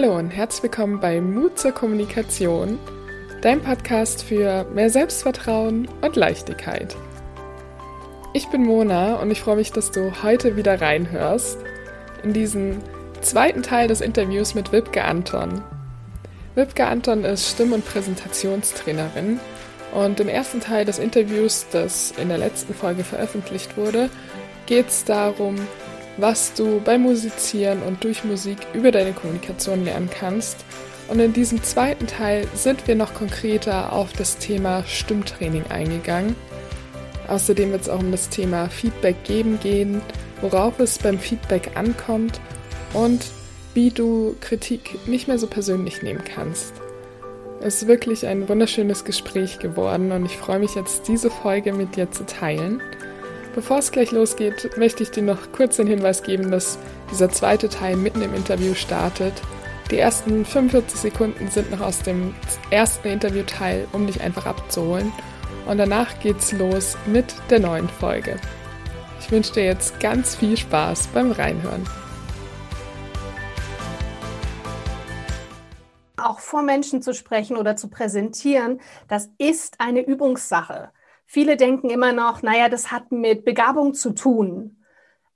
Hallo und herzlich willkommen bei Mut zur Kommunikation, dein Podcast für mehr Selbstvertrauen und Leichtigkeit. Ich bin Mona und ich freue mich, dass du heute wieder reinhörst in diesen zweiten Teil des Interviews mit Wipke Anton. Wipke Anton ist Stimm- und Präsentationstrainerin und im ersten Teil des Interviews, das in der letzten Folge veröffentlicht wurde, geht es darum, was du beim Musizieren und durch Musik über deine Kommunikation lernen kannst. Und in diesem zweiten Teil sind wir noch konkreter auf das Thema Stimmtraining eingegangen. Außerdem wird es auch um das Thema Feedback geben gehen, worauf es beim Feedback ankommt und wie du Kritik nicht mehr so persönlich nehmen kannst. Es ist wirklich ein wunderschönes Gespräch geworden und ich freue mich jetzt, diese Folge mit dir zu teilen. Bevor es gleich losgeht, möchte ich dir noch kurz den Hinweis geben, dass dieser zweite Teil mitten im Interview startet. Die ersten 45 Sekunden sind noch aus dem ersten Interviewteil, um dich einfach abzuholen. Und danach geht's los mit der neuen Folge. Ich wünsche dir jetzt ganz viel Spaß beim Reinhören. Auch vor Menschen zu sprechen oder zu präsentieren, das ist eine Übungssache. Viele denken immer noch, naja, das hat mit Begabung zu tun.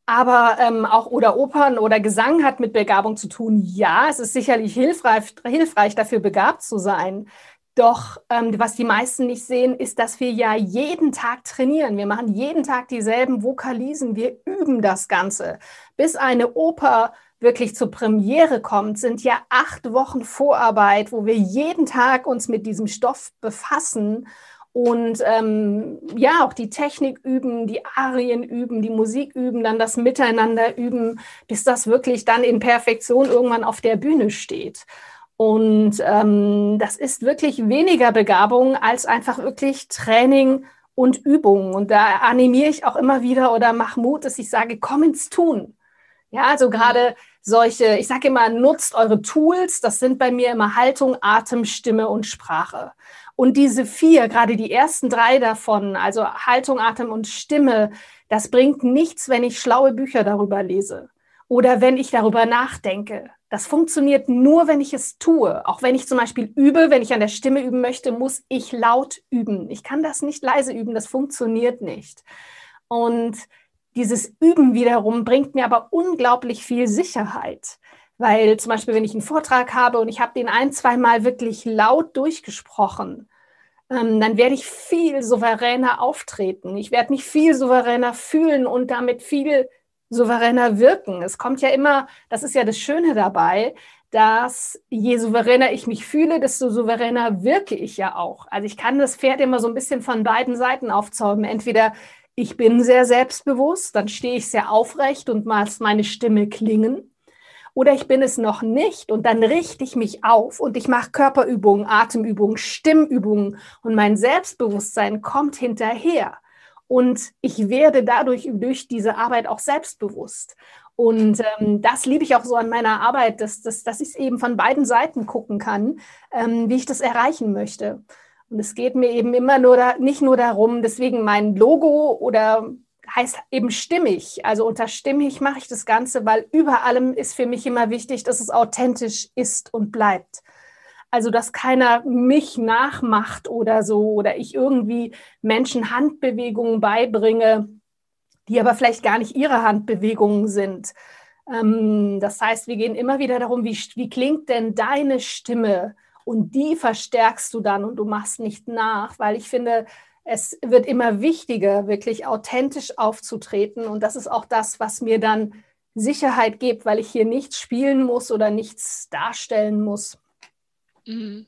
Aber ähm, auch oder Opern oder Gesang hat mit Begabung zu tun. Ja, es ist sicherlich hilfreich, hilfreich dafür begabt zu sein. Doch ähm, was die meisten nicht sehen, ist, dass wir ja jeden Tag trainieren. Wir machen jeden Tag dieselben Vokalisen. Wir üben das Ganze. Bis eine Oper wirklich zur Premiere kommt, sind ja acht Wochen Vorarbeit, wo wir jeden Tag uns mit diesem Stoff befassen und ähm, ja, auch die Technik üben, die Arien üben, die Musik üben, dann das Miteinander üben, bis das wirklich dann in Perfektion irgendwann auf der Bühne steht. Und ähm, das ist wirklich weniger Begabung als einfach wirklich Training und Übung. Und da animiere ich auch immer wieder oder mache Mut, dass ich sage, komm ins Tun. Ja, also gerade solche, ich sage immer, nutzt eure Tools. Das sind bei mir immer Haltung, Atem, Stimme und Sprache. Und diese vier, gerade die ersten drei davon, also Haltung, Atem und Stimme, das bringt nichts, wenn ich schlaue Bücher darüber lese oder wenn ich darüber nachdenke. Das funktioniert nur, wenn ich es tue. Auch wenn ich zum Beispiel übe, wenn ich an der Stimme üben möchte, muss ich laut üben. Ich kann das nicht leise üben, das funktioniert nicht. Und dieses Üben wiederum bringt mir aber unglaublich viel Sicherheit. Weil zum Beispiel, wenn ich einen Vortrag habe und ich habe den ein, zweimal wirklich laut durchgesprochen, ähm, dann werde ich viel souveräner auftreten. Ich werde mich viel souveräner fühlen und damit viel souveräner wirken. Es kommt ja immer, das ist ja das Schöne dabei, dass je souveräner ich mich fühle, desto souveräner wirke ich ja auch. Also ich kann das Pferd immer so ein bisschen von beiden Seiten aufzäumen. Entweder ich bin sehr selbstbewusst, dann stehe ich sehr aufrecht und maß meine Stimme klingen oder ich bin es noch nicht und dann richte ich mich auf und ich mache Körperübungen, Atemübungen, Stimmübungen und mein Selbstbewusstsein kommt hinterher. Und ich werde dadurch durch diese Arbeit auch selbstbewusst. Und ähm, das liebe ich auch so an meiner Arbeit, dass, dass, dass ich es eben von beiden Seiten gucken kann, ähm, wie ich das erreichen möchte. Und es geht mir eben immer nur da, nicht nur darum, deswegen mein Logo oder heißt eben stimmig. Also unter stimmig mache ich das Ganze, weil über allem ist für mich immer wichtig, dass es authentisch ist und bleibt. Also, dass keiner mich nachmacht oder so oder ich irgendwie Menschen Handbewegungen beibringe, die aber vielleicht gar nicht ihre Handbewegungen sind. Ähm, das heißt, wir gehen immer wieder darum, wie, wie klingt denn deine Stimme? Und die verstärkst du dann und du machst nicht nach, weil ich finde, es wird immer wichtiger, wirklich authentisch aufzutreten. Und das ist auch das, was mir dann Sicherheit gibt, weil ich hier nichts spielen muss oder nichts darstellen muss. Mhm.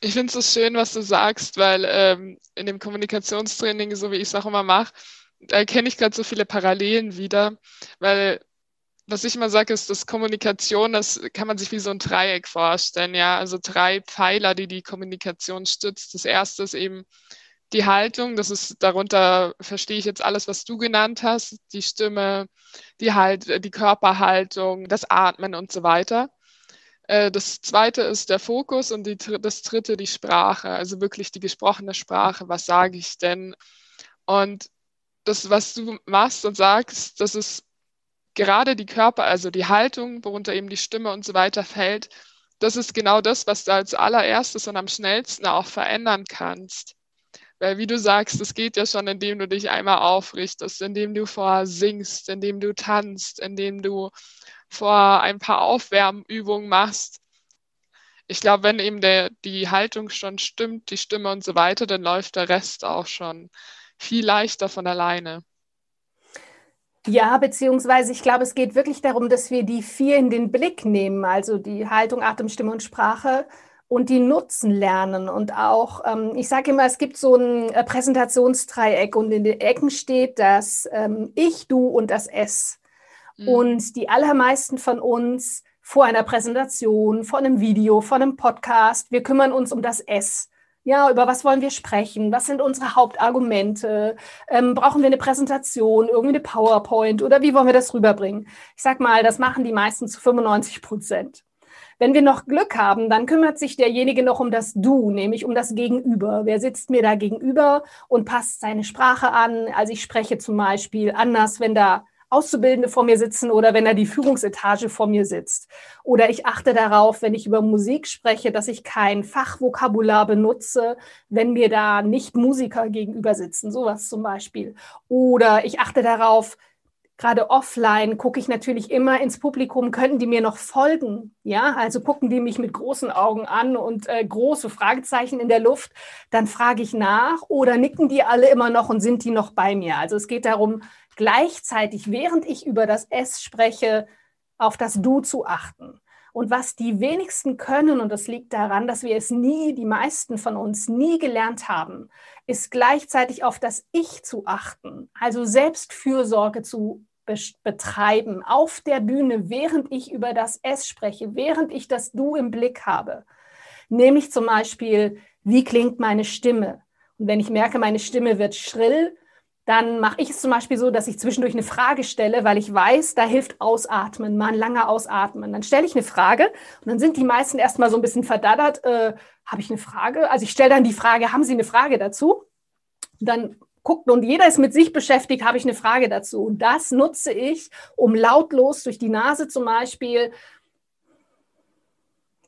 Ich finde es so schön, was du sagst, weil ähm, in dem Kommunikationstraining, so wie ich es auch immer mache, da kenne ich gerade so viele Parallelen wieder, weil was ich immer sage, ist, dass Kommunikation, das kann man sich wie so ein Dreieck vorstellen, ja, also drei Pfeiler, die die Kommunikation stützt. Das erste ist eben die Haltung, das ist darunter verstehe ich jetzt alles, was du genannt hast, die Stimme, die halt, die Körperhaltung, das Atmen und so weiter. Äh, das zweite ist der Fokus und die, das dritte die Sprache, also wirklich die gesprochene Sprache. Was sage ich denn? Und das, was du machst und sagst, das ist gerade die Körper, also die Haltung, worunter eben die Stimme und so weiter fällt, das ist genau das, was du als allererstes und am schnellsten auch verändern kannst. Weil wie du sagst, es geht ja schon, indem du dich einmal aufrichtest, indem du vorher singst, indem du tanzt, indem du vor ein paar Aufwärmübungen machst. Ich glaube, wenn eben der, die Haltung schon stimmt, die Stimme und so weiter, dann läuft der Rest auch schon viel leichter von alleine. Ja, beziehungsweise ich glaube, es geht wirklich darum, dass wir die vier in den Blick nehmen, also die Haltung, Atem, Stimme und Sprache und die nutzen lernen. Und auch, ähm, ich sage immer, es gibt so ein äh, Präsentationsdreieck und in den Ecken steht das ähm, Ich, Du und das Es. Mhm. Und die allermeisten von uns vor einer Präsentation, vor einem Video, vor einem Podcast, wir kümmern uns um das S. Ja, über was wollen wir sprechen? Was sind unsere Hauptargumente? Ähm, brauchen wir eine Präsentation, irgendwie eine PowerPoint oder wie wollen wir das rüberbringen? Ich sag mal, das machen die meisten zu 95 Prozent. Wenn wir noch Glück haben, dann kümmert sich derjenige noch um das Du, nämlich um das Gegenüber. Wer sitzt mir da gegenüber und passt seine Sprache an? Also ich spreche zum Beispiel anders, wenn da Auszubildende vor mir sitzen oder wenn da die Führungsetage vor mir sitzt. Oder ich achte darauf, wenn ich über Musik spreche, dass ich kein Fachvokabular benutze, wenn mir da nicht Musiker gegenüber sitzen, sowas zum Beispiel. Oder ich achte darauf, gerade offline gucke ich natürlich immer ins Publikum, könnten die mir noch folgen? Ja, also gucken die mich mit großen Augen an und äh, große Fragezeichen in der Luft, dann frage ich nach oder nicken die alle immer noch und sind die noch bei mir? Also es geht darum, gleichzeitig, während ich über das S spreche, auf das Du zu achten. Und was die wenigsten können, und das liegt daran, dass wir es nie, die meisten von uns nie gelernt haben, ist gleichzeitig auf das Ich zu achten, also Selbstfürsorge zu betreiben auf der Bühne, während ich über das Es spreche, während ich das Du im Blick habe. Nämlich zum Beispiel, wie klingt meine Stimme? Und wenn ich merke, meine Stimme wird schrill, dann mache ich es zum Beispiel so, dass ich zwischendurch eine Frage stelle, weil ich weiß, da hilft Ausatmen, mal ein langer Ausatmen. Dann stelle ich eine Frage und dann sind die meisten erstmal so ein bisschen verdaddert. Äh, Habe ich eine Frage? Also ich stelle dann die Frage, haben Sie eine Frage dazu? Dann guckt und jeder ist mit sich beschäftigt, habe ich eine Frage dazu. Und das nutze ich, um lautlos durch die Nase zum Beispiel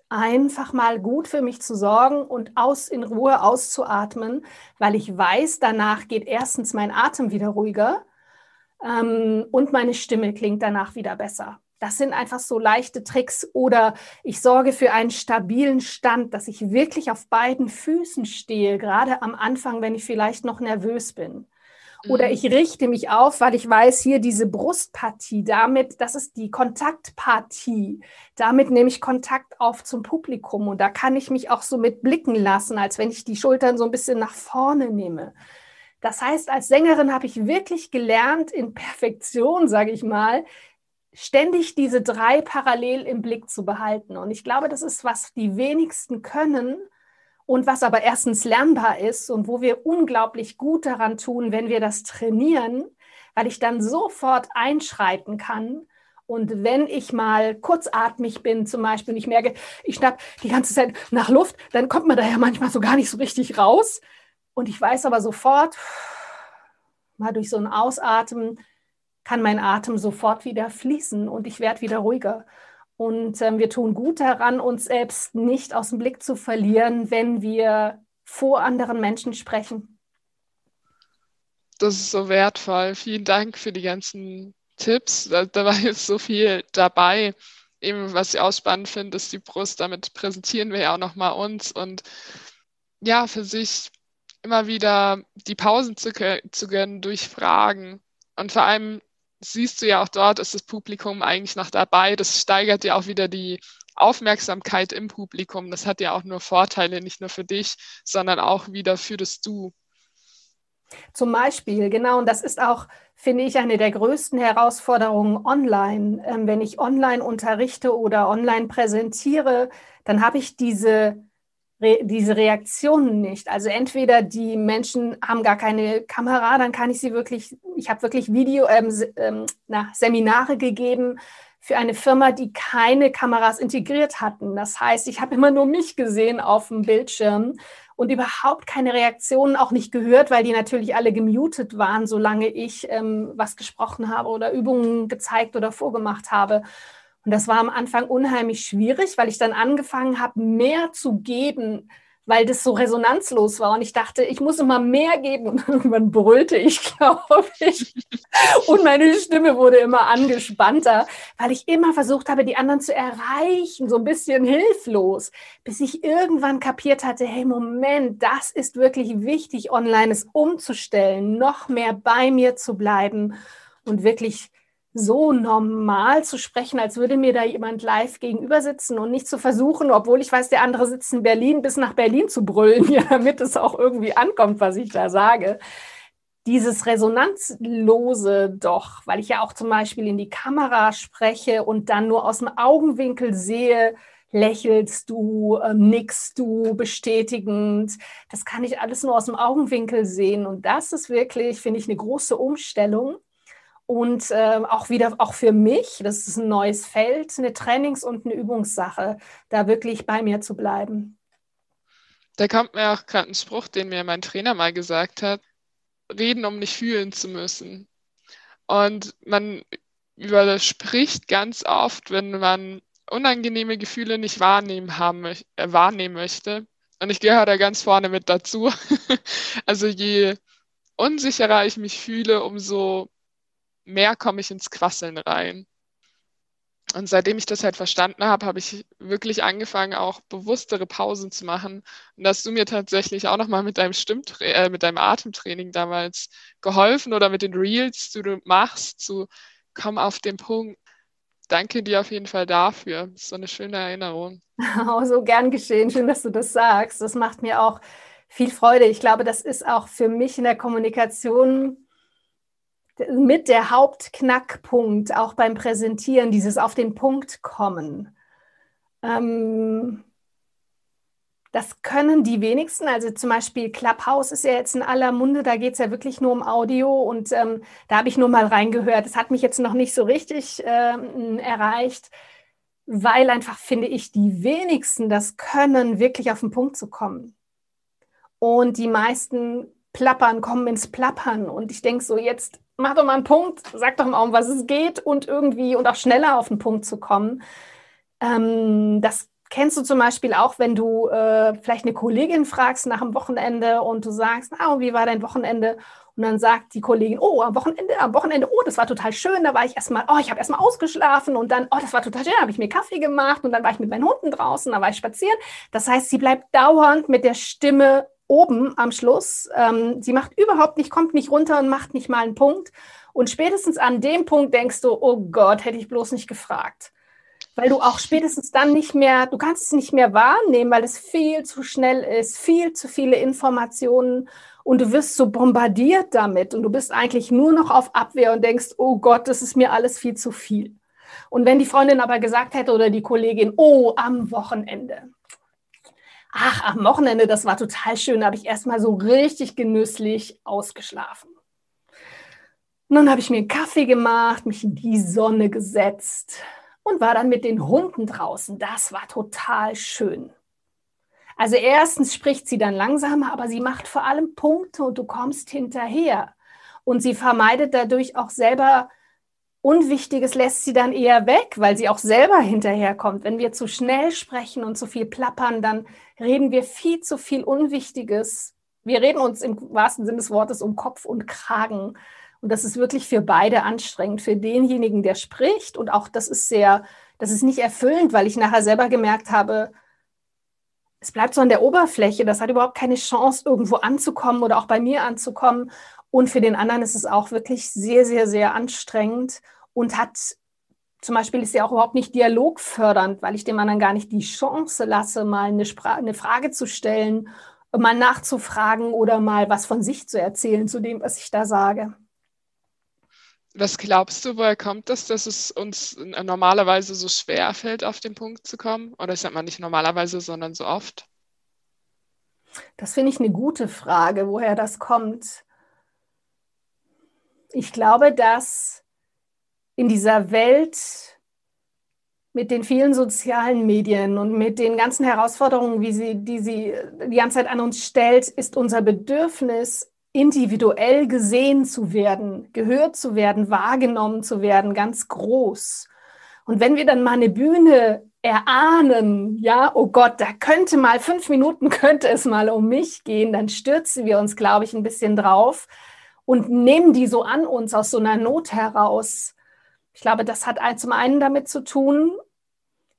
einfach mal gut für mich zu sorgen und aus in Ruhe auszuatmen, weil ich weiß, danach geht erstens mein Atem wieder ruhiger ähm, und meine Stimme klingt danach wieder besser. Das sind einfach so leichte Tricks. Oder ich sorge für einen stabilen Stand, dass ich wirklich auf beiden Füßen stehe, gerade am Anfang, wenn ich vielleicht noch nervös bin. Oder mhm. ich richte mich auf, weil ich weiß, hier diese Brustpartie, damit, das ist die Kontaktpartie. Damit nehme ich Kontakt auf zum Publikum und da kann ich mich auch so mit blicken lassen, als wenn ich die Schultern so ein bisschen nach vorne nehme. Das heißt, als Sängerin habe ich wirklich gelernt, in Perfektion, sage ich mal, ständig diese drei parallel im Blick zu behalten. Und ich glaube, das ist, was die wenigsten können und was aber erstens lernbar ist und wo wir unglaublich gut daran tun, wenn wir das trainieren, weil ich dann sofort einschreiten kann. Und wenn ich mal kurzatmig bin, zum Beispiel, und ich merke, ich schnapp die ganze Zeit nach Luft, dann kommt man da ja manchmal so gar nicht so richtig raus. Und ich weiß aber sofort, mal durch so ein Ausatmen, kann mein Atem sofort wieder fließen und ich werde wieder ruhiger. Und ähm, wir tun gut daran, uns selbst nicht aus dem Blick zu verlieren, wenn wir vor anderen Menschen sprechen. Das ist so wertvoll. Vielen Dank für die ganzen Tipps. Da, da war jetzt so viel dabei. Eben, was ich auch spannend finde, ist die Brust. Damit präsentieren wir ja auch nochmal uns und ja, für sich immer wieder die Pausen zu, zu gönnen durch Fragen. Und vor allem siehst du ja auch dort, ist das Publikum eigentlich noch dabei. Das steigert ja auch wieder die Aufmerksamkeit im Publikum. Das hat ja auch nur Vorteile, nicht nur für dich, sondern auch wieder für das Du. Zum Beispiel, genau, und das ist auch, finde ich, eine der größten Herausforderungen online. Ähm, wenn ich online unterrichte oder online präsentiere, dann habe ich diese Diese Reaktionen nicht. Also entweder die Menschen haben gar keine Kamera, dann kann ich sie wirklich, ich habe wirklich Video, ähm, ähm, na, Seminare gegeben für eine Firma, die keine Kameras integriert hatten. Das heißt, ich habe immer nur mich gesehen auf dem Bildschirm und überhaupt keine Reaktionen auch nicht gehört, weil die natürlich alle gemutet waren, solange ich ähm, was gesprochen habe oder Übungen gezeigt oder vorgemacht habe. Und das war am Anfang unheimlich schwierig, weil ich dann angefangen habe, mehr zu geben, weil das so resonanzlos war. Und ich dachte, ich muss immer mehr geben. Und irgendwann brüllte ich, glaube ich. Und meine Stimme wurde immer angespannter, weil ich immer versucht habe, die anderen zu erreichen, so ein bisschen hilflos, bis ich irgendwann kapiert hatte, hey, Moment, das ist wirklich wichtig, online es umzustellen, noch mehr bei mir zu bleiben und wirklich so normal zu sprechen, als würde mir da jemand live gegenüber sitzen und nicht zu versuchen, obwohl ich weiß, der andere sitzt in Berlin, bis nach Berlin zu brüllen, ja, damit es auch irgendwie ankommt, was ich da sage. Dieses Resonanzlose doch, weil ich ja auch zum Beispiel in die Kamera spreche und dann nur aus dem Augenwinkel sehe, lächelst du, ähm, nickst du bestätigend. Das kann ich alles nur aus dem Augenwinkel sehen. Und das ist wirklich, finde ich, eine große Umstellung und äh, auch wieder, auch für mich, das ist ein neues Feld, eine Trainings- und eine Übungssache, da wirklich bei mir zu bleiben. Da kommt mir auch gerade ein Spruch, den mir mein Trainer mal gesagt hat, reden, um nicht fühlen zu müssen. Und man überspricht ganz oft, wenn man unangenehme Gefühle nicht wahrnehmen, haben, äh, wahrnehmen möchte. Und ich gehöre da ganz vorne mit dazu. also je unsicherer ich mich fühle, umso mehr komme ich ins Quasseln rein. Und seitdem ich das halt verstanden habe, habe ich wirklich angefangen, auch bewusstere Pausen zu machen. Und da hast du mir tatsächlich auch nochmal mit deinem Stimmtra äh, mit deinem Atemtraining damals geholfen oder mit den Reels, die du machst, zu komm auf den Punkt. Danke dir auf jeden Fall dafür. So eine schöne Erinnerung. Oh, so gern geschehen. Schön, dass du das sagst. Das macht mir auch viel Freude. Ich glaube, das ist auch für mich in der Kommunikation mit der Hauptknackpunkt auch beim Präsentieren, dieses auf den Punkt kommen. Ähm, das können die wenigsten. Also zum Beispiel Clubhouse ist ja jetzt in aller Munde, da geht es ja wirklich nur um Audio und ähm, da habe ich nur mal reingehört. Das hat mich jetzt noch nicht so richtig ähm, erreicht, weil einfach, finde ich, die wenigsten das können, wirklich auf den Punkt zu kommen. Und die meisten plappern, kommen ins Plappern. Und ich denke so, jetzt mach doch mal einen Punkt, sag doch mal, um was es geht und irgendwie und auch schneller auf den Punkt zu kommen. Ähm, das kennst du zum Beispiel auch, wenn du äh, vielleicht eine Kollegin fragst nach dem Wochenende und du sagst, ah, wie war dein Wochenende? Und dann sagt die Kollegin, oh, am Wochenende, am Wochenende, oh, das war total schön. Da war ich erstmal, oh, ich habe erstmal ausgeschlafen und dann, oh, das war total schön, da habe ich mir Kaffee gemacht und dann war ich mit meinen Hunden draußen, da war ich spazieren. Das heißt, sie bleibt dauernd mit der Stimme oben am Schluss. Ähm, sie macht überhaupt nicht, kommt nicht runter und macht nicht mal einen Punkt. Und spätestens an dem Punkt denkst du, oh Gott, hätte ich bloß nicht gefragt. Weil du auch spätestens dann nicht mehr, du kannst es nicht mehr wahrnehmen, weil es viel zu schnell ist, viel zu viele Informationen und du wirst so bombardiert damit und du bist eigentlich nur noch auf Abwehr und denkst, oh Gott, das ist mir alles viel zu viel. Und wenn die Freundin aber gesagt hätte oder die Kollegin, oh, am Wochenende, ach, am Wochenende, das war total schön, da habe ich erstmal so richtig genüsslich ausgeschlafen. Und dann habe ich mir einen Kaffee gemacht, mich in die Sonne gesetzt und war dann mit den Hunden draußen. Das war total schön. Also erstens spricht sie dann langsamer, aber sie macht vor allem Punkte und du kommst hinterher. Und sie vermeidet dadurch auch selber Unwichtiges lässt sie dann eher weg, weil sie auch selber hinterherkommt. Wenn wir zu schnell sprechen und zu viel plappern, dann reden wir viel zu viel Unwichtiges. Wir reden uns im wahrsten Sinne des Wortes um Kopf und Kragen. Und das ist wirklich für beide anstrengend. Für denjenigen, der spricht. Und auch das ist sehr, das ist nicht erfüllend, weil ich nachher selber gemerkt habe, es bleibt so an der Oberfläche. Das hat überhaupt keine Chance, irgendwo anzukommen oder auch bei mir anzukommen. Und für den anderen ist es auch wirklich sehr, sehr, sehr anstrengend und hat zum Beispiel ist sie auch überhaupt nicht dialogfördernd, weil ich dem anderen gar nicht die Chance lasse, mal eine, eine, Frage zu stellen, mal nachzufragen oder mal was von sich zu erzählen zu dem, was ich da sage. Was glaubst du, woher kommt das, dass es uns normalerweise so schwer fällt, auf den Punkt zu kommen? Oder ich sage mal nicht normalerweise, sondern so oft? Das finde ich eine gute Frage, woher das kommt. Ich glaube, dass in dieser Welt mit den vielen sozialen Medien und mit den ganzen Herausforderungen, wie sie, die sie die ganze Zeit an uns stellt, ist unser Bedürfnis, individuell gesehen zu werden, gehört zu werden, wahrgenommen zu werden, ganz groß. Und wenn wir dann mal eine Bühne erahnen, ja, oh Gott, da könnte mal fünf Minuten, könnte es mal um mich gehen, dann stürzen wir uns, glaube ich, ein bisschen drauf und nehmen die so an uns aus so einer Not heraus. Ich glaube, das hat zum einen damit zu tun,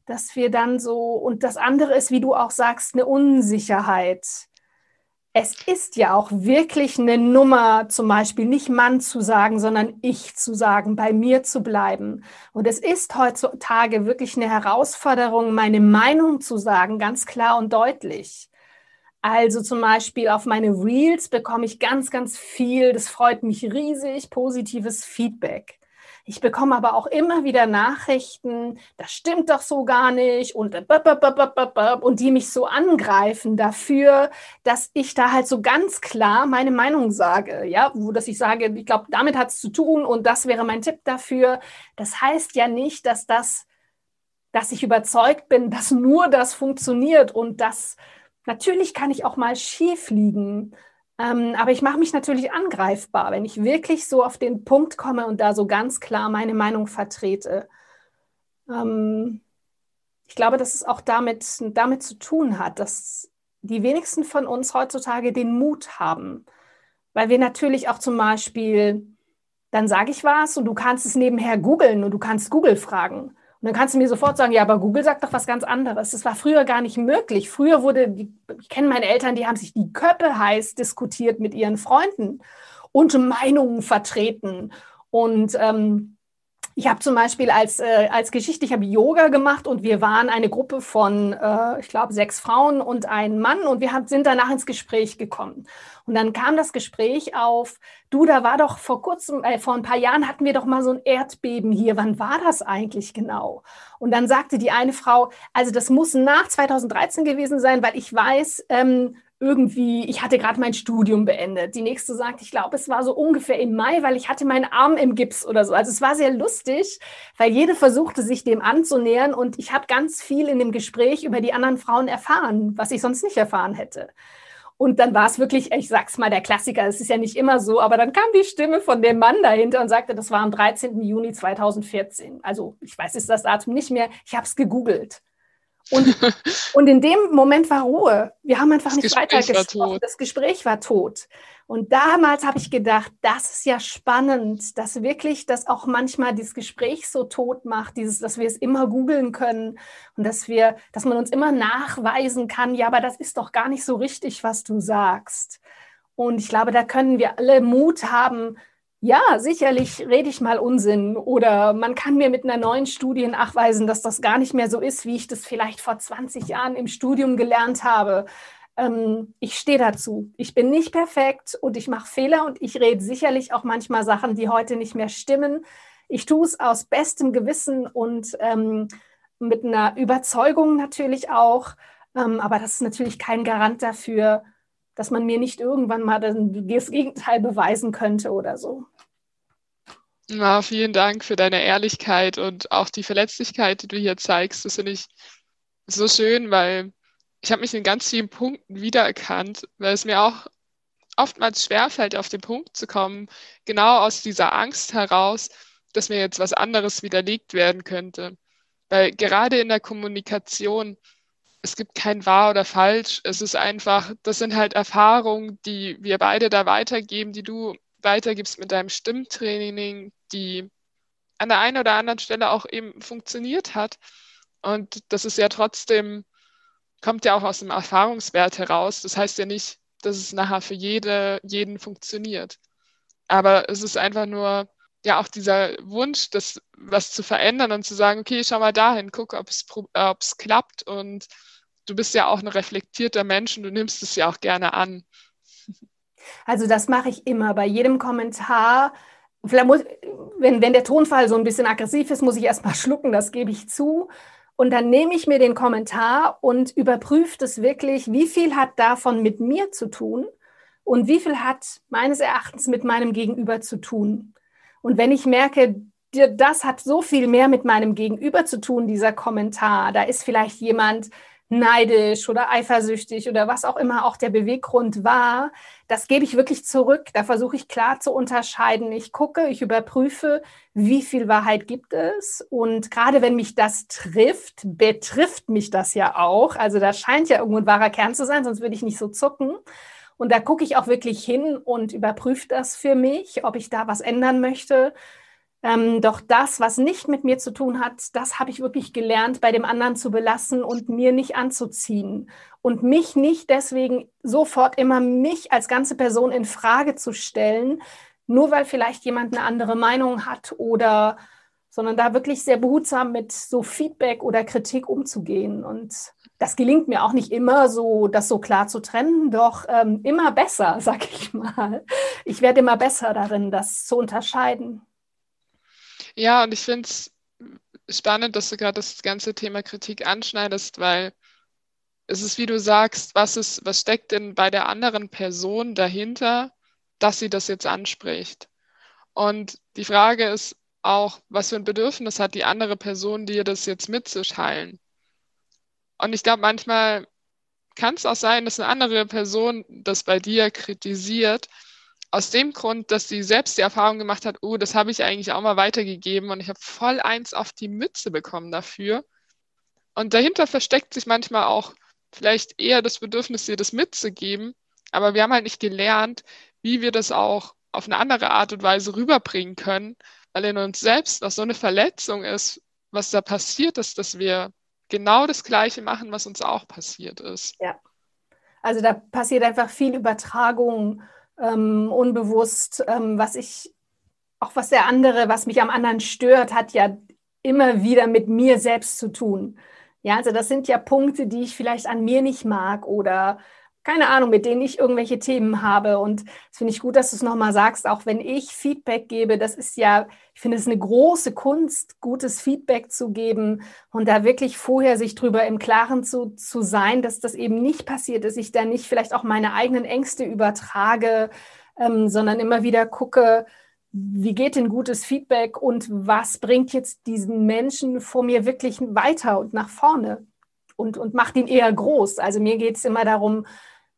dass wir dann so, und das andere ist, wie du auch sagst, eine Unsicherheit. Es ist ja auch wirklich eine Nummer, zum Beispiel nicht Mann zu sagen, sondern ich zu sagen, bei mir zu bleiben. Und es ist heutzutage wirklich eine Herausforderung, meine Meinung zu sagen, ganz klar und deutlich. Also zum Beispiel auf meine Reels bekomme ich ganz, ganz viel, das freut mich riesig, positives Feedback. Ich bekomme aber auch immer wieder Nachrichten, das stimmt doch so gar nicht und, und die mich so angreifen dafür, dass ich da halt so ganz klar meine Meinung sage, ja, wo dass ich sage, ich glaube, damit hat es zu tun und das wäre mein Tipp dafür. Das heißt ja nicht, dass das, dass ich überzeugt bin, dass nur das funktioniert und dass natürlich kann ich auch mal schief liegen. Ähm, aber ich mache mich natürlich angreifbar, wenn ich wirklich so auf den Punkt komme und da so ganz klar meine Meinung vertrete. Ähm, ich glaube, dass es auch damit, damit zu tun hat, dass die wenigsten von uns heutzutage den Mut haben, weil wir natürlich auch zum Beispiel, dann sage ich was und du kannst es nebenher googeln und du kannst Google fragen. Und dann kannst du mir sofort sagen, ja, aber Google sagt doch was ganz anderes. Das war früher gar nicht möglich. Früher wurde, ich kenne meine Eltern, die haben sich die Köppe heiß diskutiert mit ihren Freunden und Meinungen vertreten. Und ähm, ich habe zum Beispiel als, äh, als Geschichte, ich habe Yoga gemacht und wir waren eine Gruppe von, äh, ich glaube, sechs Frauen und ein Mann und wir haben, sind danach ins Gespräch gekommen. Und dann kam das Gespräch auf, du, da war doch vor kurzem, äh, vor ein paar Jahren hatten wir doch mal so ein Erdbeben hier. Wann war das eigentlich genau? Und dann sagte die eine Frau, also das muss nach 2013 gewesen sein, weil ich weiß, ähm, irgendwie, ich hatte gerade mein Studium beendet. Die nächste sagt, ich glaube, es war so ungefähr im Mai, weil ich hatte meinen Arm im Gips oder so. Also es war sehr lustig, weil jede versuchte, sich dem anzunähern und ich habe ganz viel in dem Gespräch über die anderen Frauen erfahren, was ich sonst nicht erfahren hätte. Und dann war es wirklich, ich sag's mal, der Klassiker, es ist ja nicht immer so, aber dann kam die Stimme von dem Mann dahinter und sagte, das war am 13. Juni 2014. Also ich weiß jetzt das Datum nicht mehr, ich habe es gegoogelt. Und, und in dem Moment war Ruhe. Wir haben einfach das nicht weiter gesprochen. Das Gespräch war tot. Und damals habe ich gedacht, das ist ja spannend, dass wirklich das auch manchmal dieses Gespräch so tot macht, dieses, dass wir es immer googeln können und dass wir, dass man uns immer nachweisen kann, ja, aber das ist doch gar nicht so richtig, was du sagst. Und ich glaube, da können wir alle Mut haben, ja, sicherlich rede ich mal Unsinn oder man kann mir mit einer neuen Studie nachweisen, dass das gar nicht mehr so ist, wie ich das vielleicht vor 20 Jahren im Studium gelernt habe. Ähm, ich stehe dazu. Ich bin nicht perfekt und ich mache Fehler und ich rede sicherlich auch manchmal Sachen, die heute nicht mehr stimmen. Ich tue es aus bestem Gewissen und ähm, mit einer Überzeugung natürlich auch. Ähm, aber das ist natürlich kein Garant dafür, dass man mir nicht irgendwann mal das Gegenteil beweisen könnte oder so. Ja, vielen Dank für deine Ehrlichkeit und auch die Verletzlichkeit, die du hier zeigst. Das finde ich so schön, weil ich habe mich in ganz vielen Punkten wiedererkannt, weil es mir auch oftmals schwerfällt, auf den Punkt zu kommen, genau aus dieser Angst heraus, dass mir jetzt was anderes widerlegt werden könnte. Weil gerade in der Kommunikation es gibt kein wahr oder falsch. Es ist einfach, das sind halt Erfahrungen, die wir beide da weitergeben, die du weitergibst mit deinem Stimmtraining, die an der einen oder anderen Stelle auch eben funktioniert hat. Und das ist ja trotzdem, kommt ja auch aus dem Erfahrungswert heraus. Das heißt ja nicht, dass es nachher für jede, jeden funktioniert. Aber es ist einfach nur, ja, auch dieser Wunsch, das was zu verändern und zu sagen, okay, schau mal dahin, guck, ob es klappt und du bist ja auch ein reflektierter Mensch und du nimmst es ja auch gerne an. Also das mache ich immer bei jedem Kommentar. Muss, wenn, wenn der Tonfall so ein bisschen aggressiv ist, muss ich erstmal schlucken, das gebe ich zu. Und dann nehme ich mir den Kommentar und überprüfe das wirklich, wie viel hat davon mit mir zu tun und wie viel hat meines Erachtens mit meinem Gegenüber zu tun. Und wenn ich merke, das hat so viel mehr mit meinem Gegenüber zu tun, dieser Kommentar. Da ist vielleicht jemand neidisch oder eifersüchtig oder was auch immer auch der Beweggrund war. Das gebe ich wirklich zurück. Da versuche ich klar zu unterscheiden. Ich gucke, ich überprüfe, wie viel Wahrheit gibt es. Und gerade wenn mich das trifft, betrifft mich das ja auch. Also da scheint ja irgendwo ein wahrer Kern zu sein, sonst würde ich nicht so zucken. Und da gucke ich auch wirklich hin und überprüfe das für mich, ob ich da was ändern möchte. Ähm, doch das, was nicht mit mir zu tun hat, das habe ich wirklich gelernt, bei dem anderen zu belassen und mir nicht anzuziehen. Und mich nicht deswegen sofort immer mich als ganze Person in Frage zu stellen, nur weil vielleicht jemand eine andere Meinung hat oder, sondern da wirklich sehr behutsam mit so Feedback oder Kritik umzugehen. Und das gelingt mir auch nicht immer so, das so klar zu trennen, doch ähm, immer besser, sag ich mal. Ich werde immer besser darin, das zu unterscheiden. Ja, und ich finde es spannend, dass du gerade das ganze Thema Kritik anschneidest, weil es ist, wie du sagst, was ist, was steckt denn bei der anderen Person dahinter, dass sie das jetzt anspricht? Und die Frage ist auch, was für ein Bedürfnis hat die andere Person, dir das jetzt mitzuteilen? Und ich glaube, manchmal kann es auch sein, dass eine andere Person das bei dir kritisiert, aus dem Grund, dass sie selbst die Erfahrung gemacht hat, oh, das habe ich eigentlich auch mal weitergegeben und ich habe voll eins auf die Mütze bekommen dafür. Und dahinter versteckt sich manchmal auch vielleicht eher das Bedürfnis, dir das mitzugeben, aber wir haben halt nicht gelernt, wie wir das auch auf eine andere Art und Weise rüberbringen können, weil in uns selbst noch so eine Verletzung ist, was da passiert ist, dass wir genau das Gleiche machen, was uns auch passiert ist. Ja. Also da passiert einfach viel Übertragung ähm, unbewusst, ähm, was ich, auch was der andere, was mich am anderen stört, hat ja immer wieder mit mir selbst zu tun. Ja, also das sind ja Punkte, die ich vielleicht an mir nicht mag oder keine Ahnung, mit denen ich irgendwelche Themen habe. Und das finde ich gut, dass du es nochmal sagst, auch wenn ich Feedback gebe, das ist ja, ich finde es eine große Kunst, gutes Feedback zu geben und da wirklich vorher sich drüber im Klaren zu, zu sein, dass das eben nicht passiert, dass ich da nicht vielleicht auch meine eigenen Ängste übertrage, ähm, sondern immer wieder gucke, wie geht denn gutes Feedback und was bringt jetzt diesen Menschen vor mir wirklich weiter und nach vorne und, und macht ihn eher groß. Also mir geht es immer darum,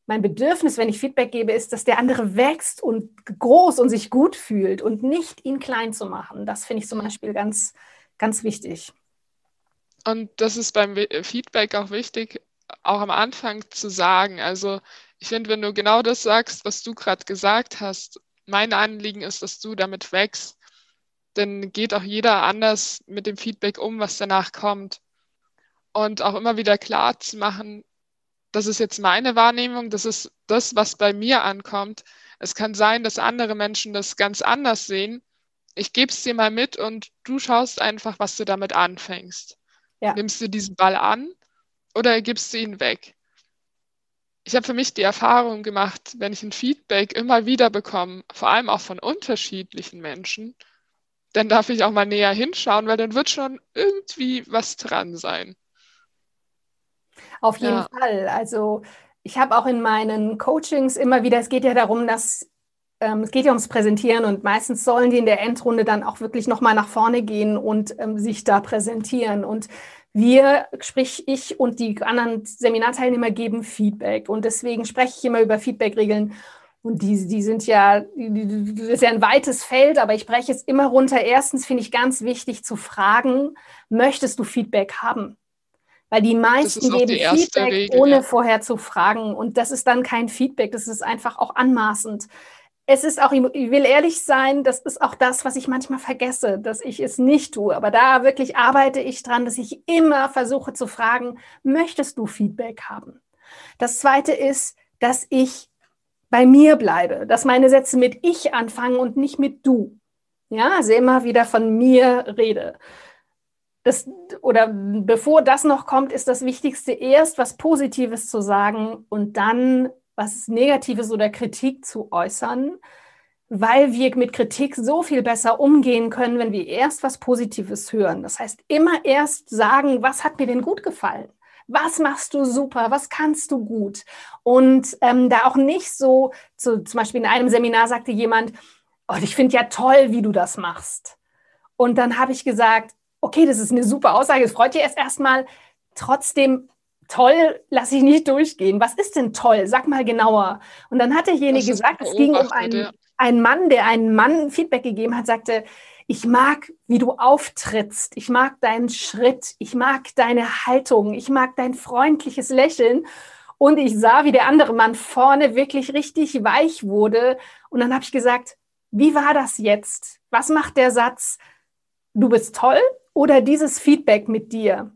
mein Bedürfnis, wenn ich Feedback gebe, ist, dass der andere wächst und groß und sich gut fühlt und nicht ihn klein zu machen. Das finde ich zum Beispiel ganz, ganz wichtig. Und das ist beim Feedback auch wichtig, auch am Anfang zu sagen. Also ich finde, wenn du genau das sagst, was du gerade gesagt hast, mein Anliegen ist, dass du damit wächst, dann geht auch jeder anders mit dem Feedback um, was danach kommt. Und auch immer wieder klar zu machen, das ist jetzt meine Wahrnehmung, das ist das, was bei mir ankommt. Es kann sein, dass andere Menschen das ganz anders sehen. Ich gebe es dir mal mit und du schaust einfach, was du damit anfängst. Ja. Nimmst du diesen Ball an oder gibst du ihn weg? Ich habe für mich die Erfahrung gemacht, wenn ich ein Feedback immer wieder bekomme, vor allem auch von unterschiedlichen Menschen, dann darf ich auch mal näher hinschauen, weil dann wird schon irgendwie was dran sein. Auf jeden ja. Fall. Also ich habe auch in meinen Coachings immer wieder, es geht ja darum, dass ähm, es geht ja ums Präsentieren und meistens sollen die in der Endrunde dann auch wirklich nochmal nach vorne gehen und ähm, sich da präsentieren. Und wir, sprich ich und die anderen Seminarteilnehmer geben Feedback. Und deswegen spreche ich immer über Feedbackregeln. Und die, die sind ja, das ist ja ein weites Feld, aber ich breche es immer runter. Erstens finde ich ganz wichtig zu fragen, möchtest du Feedback haben? Weil die meisten geben die Feedback, Regel, ohne ja. vorher zu fragen. Und das ist dann kein Feedback, das ist einfach auch anmaßend. Es ist auch, ich will ehrlich sein, das ist auch das, was ich manchmal vergesse, dass ich es nicht tue. Aber da wirklich arbeite ich dran, dass ich immer versuche zu fragen, möchtest du Feedback haben? Das zweite ist, dass ich bei mir bleibe, dass meine Sätze mit ich anfangen und nicht mit du. Ja, also immer wieder von mir rede das, oder bevor das noch kommt, ist das Wichtigste erst was Positives zu sagen und dann was Negatives oder Kritik zu äußern, weil wir mit Kritik so viel besser umgehen können, wenn wir erst was Positives hören. Das heißt, immer erst sagen, was hat mir denn gut gefallen? Was machst du super? Was kannst du gut? Und ähm, da auch nicht so, zu, zum Beispiel in einem Seminar sagte jemand, oh, ich finde ja toll, wie du das machst. Und dann habe ich gesagt, okay, das ist eine super Aussage, es freut dich erst erstmal. Trotzdem toll lasse ich nicht durchgehen. Was ist denn toll? Sag mal genauer. Und dann hat derjenige gesagt, es ging um einen, ja. einen Mann, der einen Mann Feedback gegeben hat, sagte, ich mag, wie du auftrittst. Ich mag deinen Schritt. Ich mag deine Haltung. Ich mag dein freundliches Lächeln. Und ich sah, wie der andere Mann vorne wirklich richtig weich wurde. Und dann habe ich gesagt, wie war das jetzt? Was macht der Satz? Du bist toll oder dieses Feedback mit dir?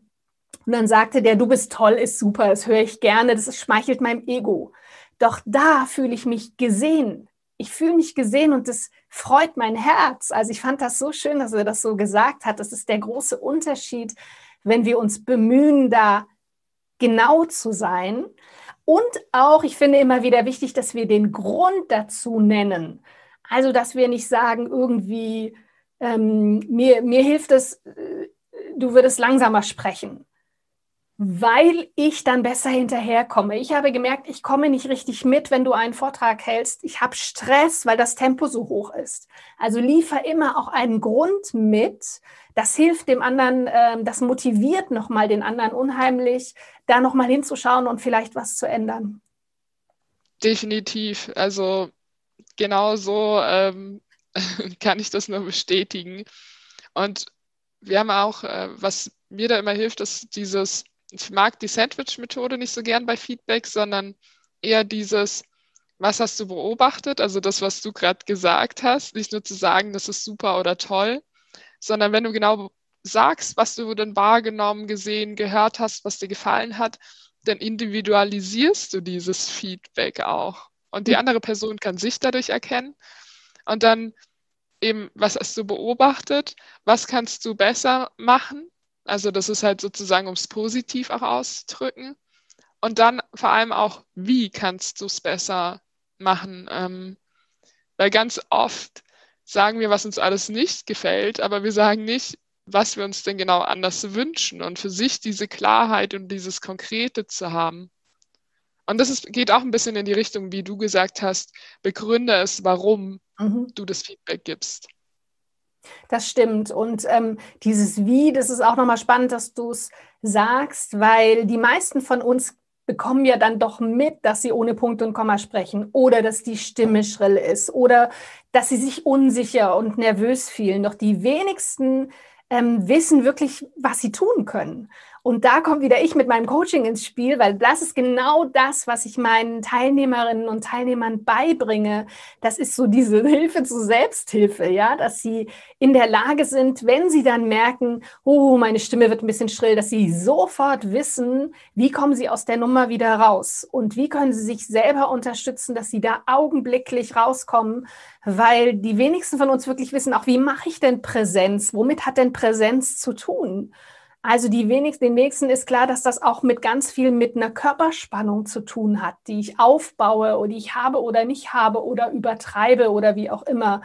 Und dann sagte der, du bist toll, ist super, das höre ich gerne, das schmeichelt meinem Ego. Doch da fühle ich mich gesehen ich fühle mich gesehen und das freut mein Herz. Also ich fand das so schön, dass er das so gesagt hat. Das ist der große Unterschied, wenn wir uns bemühen, da genau zu sein. Und auch, ich finde immer wieder wichtig, dass wir den Grund dazu nennen. Also, dass wir nicht sagen, irgendwie, ähm, mir, mir hilft es, du würdest langsamer sprechen weil ich dann besser hinterherkomme. Ich habe gemerkt, ich komme nicht richtig mit, wenn du einen Vortrag hältst. Ich habe Stress, weil das Tempo so hoch ist. Also liefer immer auch einen Grund mit. Das hilft dem anderen, äh, das motiviert nochmal den anderen unheimlich, da nochmal hinzuschauen und vielleicht was zu ändern. Definitiv. Also genau so ähm, kann ich das nur bestätigen. Und wir haben auch, äh, was mir da immer hilft, ist dieses ich mag die Sandwich-Methode nicht so gern bei Feedback, sondern eher dieses, was hast du beobachtet? Also das, was du gerade gesagt hast, nicht nur zu sagen, das ist super oder toll, sondern wenn du genau sagst, was du denn wahrgenommen, gesehen, gehört hast, was dir gefallen hat, dann individualisierst du dieses Feedback auch. Und die mhm. andere Person kann sich dadurch erkennen. Und dann eben, was hast du beobachtet? Was kannst du besser machen? Also das ist halt sozusagen, um es positiv auch auszudrücken. Und dann vor allem auch, wie kannst du es besser machen? Ähm, weil ganz oft sagen wir, was uns alles nicht gefällt, aber wir sagen nicht, was wir uns denn genau anders wünschen und für sich diese Klarheit und dieses Konkrete zu haben. Und das ist, geht auch ein bisschen in die Richtung, wie du gesagt hast, begründe es, warum mhm. du das Feedback gibst. Das stimmt. Und ähm, dieses Wie, das ist auch nochmal spannend, dass du es sagst, weil die meisten von uns bekommen ja dann doch mit, dass sie ohne Punkt und Komma sprechen oder dass die Stimme schrill ist oder dass sie sich unsicher und nervös fühlen. Doch die wenigsten ähm, wissen wirklich, was sie tun können. Und da kommt wieder ich mit meinem Coaching ins Spiel, weil das ist genau das, was ich meinen Teilnehmerinnen und Teilnehmern beibringe. Das ist so diese Hilfe zur Selbsthilfe, ja, dass sie in der Lage sind, wenn sie dann merken, oh, meine Stimme wird ein bisschen schrill, dass sie sofort wissen, wie kommen sie aus der Nummer wieder raus und wie können sie sich selber unterstützen, dass sie da augenblicklich rauskommen, weil die wenigsten von uns wirklich wissen, auch wie mache ich denn Präsenz? Womit hat denn Präsenz zu tun? Also die wenigsten, den wenigsten ist klar, dass das auch mit ganz viel mit einer Körperspannung zu tun hat, die ich aufbaue oder die ich habe oder nicht habe oder übertreibe oder wie auch immer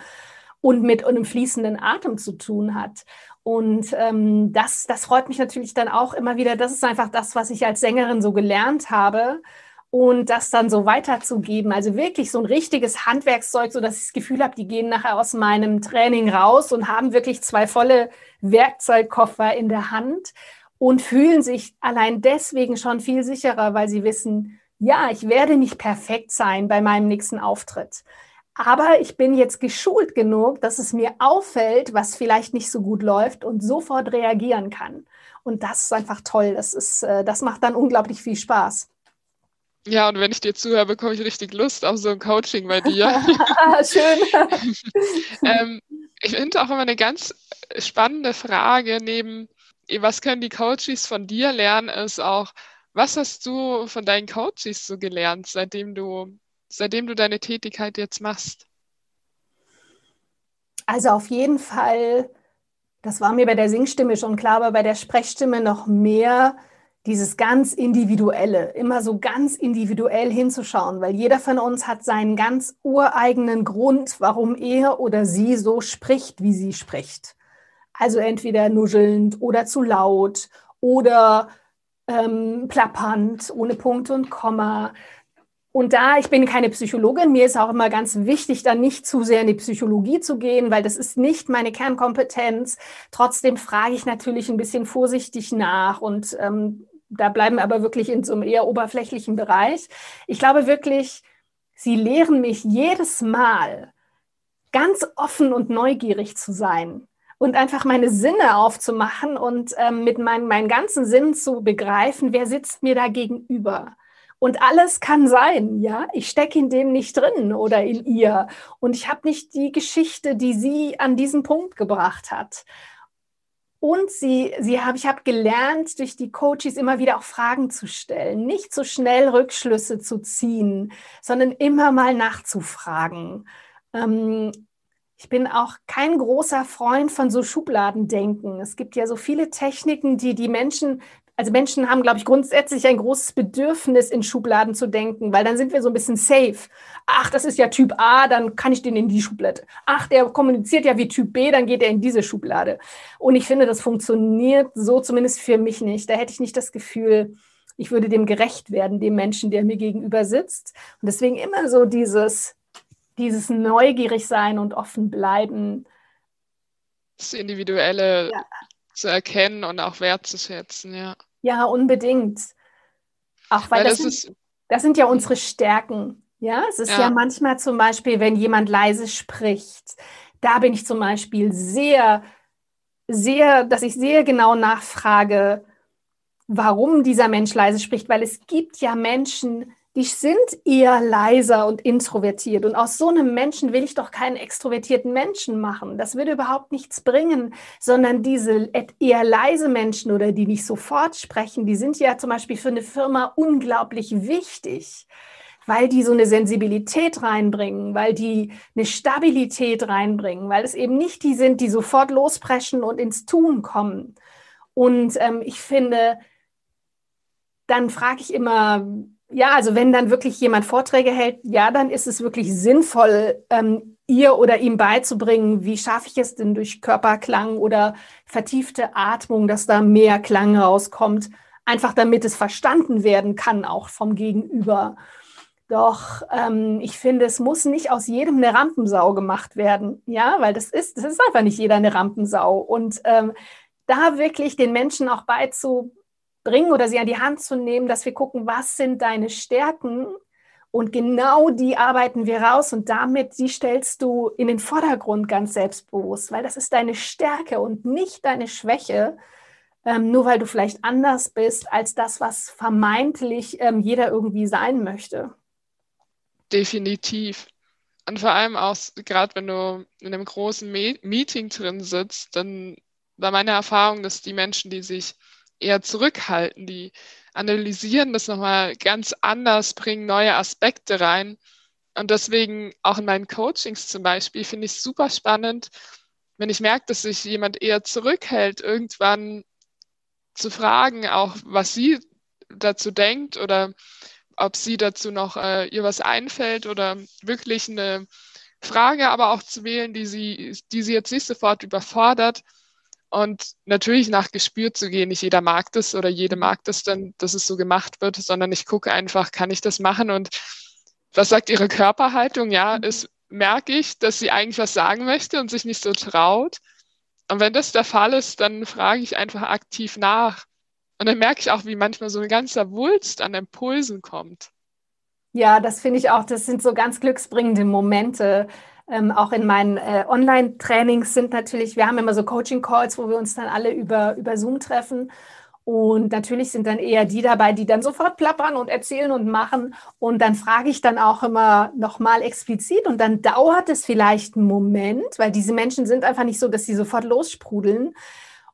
und mit einem fließenden Atem zu tun hat. Und ähm, das, das freut mich natürlich dann auch immer wieder. Das ist einfach das, was ich als Sängerin so gelernt habe und das dann so weiterzugeben. Also wirklich so ein richtiges Handwerkszeug, so dass ich das Gefühl habe, die gehen nachher aus meinem Training raus und haben wirklich zwei volle Werkzeugkoffer in der Hand und fühlen sich allein deswegen schon viel sicherer, weil sie wissen, ja, ich werde nicht perfekt sein bei meinem nächsten Auftritt. Aber ich bin jetzt geschult genug, dass es mir auffällt, was vielleicht nicht so gut läuft und sofort reagieren kann. Und das ist einfach toll. Das, ist, äh, das macht dann unglaublich viel Spaß. Ja, und wenn ich dir zuhöre, bekomme ich richtig Lust auf so ein Coaching bei dir. Schön. ähm, ich finde auch immer eine ganz spannende Frage neben, was können die Coaches von dir lernen, ist auch, was hast du von deinen Coaches so gelernt, seitdem du, seitdem du deine Tätigkeit jetzt machst? Also auf jeden Fall, das war mir bei der Singstimme schon klar, aber bei der Sprechstimme noch mehr, dieses ganz Individuelle, immer so ganz individuell hinzuschauen, weil jeder von uns hat seinen ganz ureigenen Grund, warum er oder sie so spricht, wie sie spricht. Also entweder nuschelnd oder zu laut oder ähm, plappernd, ohne Punkt und Komma. und da, ich bin keine Psychologin, mir ist auch immer ganz wichtig, dann nicht zu sehr in die Psychologie zu gehen, weil das ist nicht meine Kernkompetenz. Trotzdem frage ich natürlich ein bisschen vorsichtig nach und ähm, da bleiben aber wirklich in so einem eher oberflächlichen Bereich. Ich glaube wirklich, sie lehren mich jedes Mal ganz offen und neugierig zu sein und einfach meine Sinne aufzumachen und ähm, mit mein, meinen ganzen Sinnen zu begreifen, wer sitzt mir da gegenüber. Und alles kann sein, ja. Ich stecke in dem nicht drin oder in ihr. Und ich habe nicht die Geschichte, die sie an diesen Punkt gebracht hat. Und sie, sie hab, ich habe gelernt, durch die Coaches immer wieder auch Fragen zu stellen, nicht so schnell Rückschlüsse zu ziehen, sondern immer mal nachzufragen. Ähm, ich bin auch kein großer Freund von so Schubladendenken. Es gibt ja so viele Techniken, die die Menschen also Menschen haben, glaube ich, grundsätzlich ein großes Bedürfnis, in Schubladen zu denken, weil dann sind wir so ein bisschen safe. Ach, das ist ja Typ A, dann kann ich den in die Schublade. Ach, der kommuniziert ja wie Typ B, dann geht er in diese Schublade. Und ich finde, das funktioniert so zumindest für mich nicht. Da hätte ich nicht das Gefühl, ich würde dem gerecht werden, dem Menschen, der mir gegenüber sitzt. Und deswegen immer so dieses, dieses neugierig sein und offen bleiben. Das Individuelle ja. zu erkennen und auch wertzuschätzen, ja. Ja, unbedingt. Auch weil, weil das, das, sind, das sind ja unsere Stärken. Ja, es ist ja. ja manchmal zum Beispiel, wenn jemand leise spricht, da bin ich zum Beispiel sehr, sehr, dass ich sehr genau nachfrage, warum dieser Mensch leise spricht, weil es gibt ja Menschen, die sind eher leiser und introvertiert. Und aus so einem Menschen will ich doch keinen extrovertierten Menschen machen. Das würde überhaupt nichts bringen, sondern diese eher leise Menschen oder die nicht sofort sprechen, die sind ja zum Beispiel für eine Firma unglaublich wichtig weil die so eine Sensibilität reinbringen, weil die eine Stabilität reinbringen, weil es eben nicht die sind, die sofort lospreschen und ins Tun kommen. Und ähm, ich finde, dann frage ich immer, ja, also wenn dann wirklich jemand Vorträge hält, ja, dann ist es wirklich sinnvoll, ähm, ihr oder ihm beizubringen, wie schaffe ich es denn durch Körperklang oder vertiefte Atmung, dass da mehr Klang rauskommt, einfach damit es verstanden werden kann, auch vom Gegenüber. Doch ähm, ich finde, es muss nicht aus jedem eine Rampensau gemacht werden, ja, weil das ist, das ist einfach nicht jeder eine Rampensau. Und ähm, da wirklich den Menschen auch beizubringen, bringen oder sie an die Hand zu nehmen, dass wir gucken, was sind deine Stärken und genau die arbeiten wir raus und damit die stellst du in den Vordergrund ganz selbstbewusst, weil das ist deine Stärke und nicht deine Schwäche, ähm, nur weil du vielleicht anders bist als das, was vermeintlich ähm, jeder irgendwie sein möchte. Definitiv. Und vor allem auch, gerade wenn du in einem großen Me Meeting drin sitzt, dann war meine Erfahrung, dass die Menschen, die sich eher zurückhalten. Die analysieren das nochmal ganz anders, bringen neue Aspekte rein. Und deswegen auch in meinen Coachings zum Beispiel finde ich es super spannend, wenn ich merke, dass sich jemand eher zurückhält, irgendwann zu fragen, auch was sie dazu denkt oder ob sie dazu noch äh, ihr was einfällt oder wirklich eine Frage aber auch zu wählen, die sie, die sie jetzt nicht sofort überfordert, und natürlich nach Gespür zu gehen. Nicht jeder mag das oder jede mhm. mag das dann, dass es so gemacht wird, sondern ich gucke einfach, kann ich das machen? Und was sagt ihre Körperhaltung? Ja, mhm. es merke ich, dass sie eigentlich was sagen möchte und sich nicht so traut. Und wenn das der Fall ist, dann frage ich einfach aktiv nach. Und dann merke ich auch, wie manchmal so ein ganzer Wulst an Impulsen kommt. Ja, das finde ich auch, das sind so ganz glücksbringende Momente, ähm, auch in meinen äh, Online-Trainings sind natürlich, wir haben immer so Coaching-Calls, wo wir uns dann alle über, über Zoom treffen. Und natürlich sind dann eher die dabei, die dann sofort plappern und erzählen und machen. Und dann frage ich dann auch immer nochmal explizit und dann dauert es vielleicht einen Moment, weil diese Menschen sind einfach nicht so, dass sie sofort lossprudeln.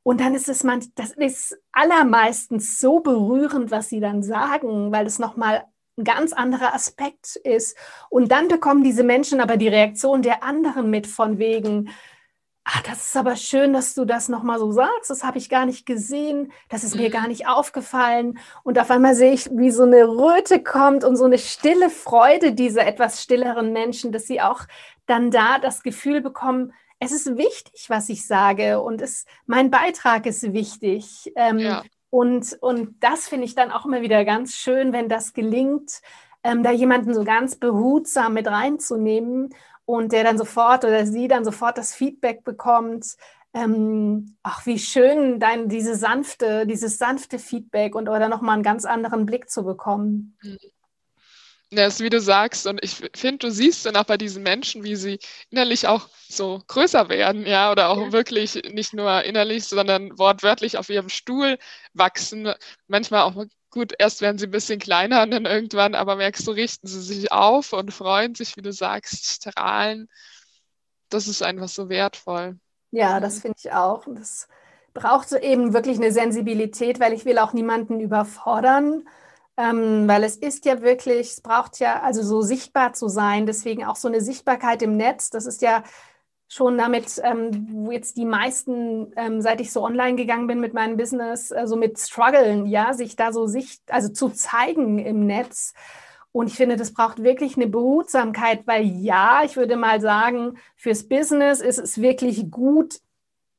Und dann ist es man, das ist allermeistens so berührend, was sie dann sagen, weil es nochmal ein ganz anderer Aspekt ist. Und dann bekommen diese Menschen aber die Reaktion der anderen mit von wegen, ach, das ist aber schön, dass du das nochmal so sagst, das habe ich gar nicht gesehen, das ist mir gar mhm. nicht aufgefallen. Und auf einmal sehe ich, wie so eine Röte kommt und so eine stille Freude dieser etwas stilleren Menschen, dass sie auch dann da das Gefühl bekommen, es ist wichtig, was ich sage und es, mein Beitrag ist wichtig. Ähm, ja. Und, und das finde ich dann auch immer wieder ganz schön, wenn das gelingt, ähm, da jemanden so ganz behutsam mit reinzunehmen und der dann sofort oder sie dann sofort das Feedback bekommt, ähm, ach, wie schön, dein, diese sanfte, dieses sanfte Feedback und oder nochmal einen ganz anderen Blick zu bekommen. Mhm. Ist wie du sagst, und ich finde, du siehst dann auch bei diesen Menschen, wie sie innerlich auch so größer werden, ja, oder auch ja. wirklich nicht nur innerlich, sondern wortwörtlich auf ihrem Stuhl wachsen. Manchmal auch gut, erst werden sie ein bisschen kleiner und dann irgendwann, aber merkst du, richten sie sich auf und freuen sich, wie du sagst, strahlen. Das ist einfach so wertvoll. Ja, das finde ich auch. Das braucht eben wirklich eine Sensibilität, weil ich will auch niemanden überfordern. Ähm, weil es ist ja wirklich, es braucht ja also so sichtbar zu sein, deswegen auch so eine Sichtbarkeit im Netz. Das ist ja schon damit, ähm, wo jetzt die meisten, ähm, seit ich so online gegangen bin mit meinem Business, so also mit strugglen, ja, sich da so sicht, also zu zeigen im Netz. Und ich finde, das braucht wirklich eine Behutsamkeit, weil ja, ich würde mal sagen, fürs Business ist es wirklich gut,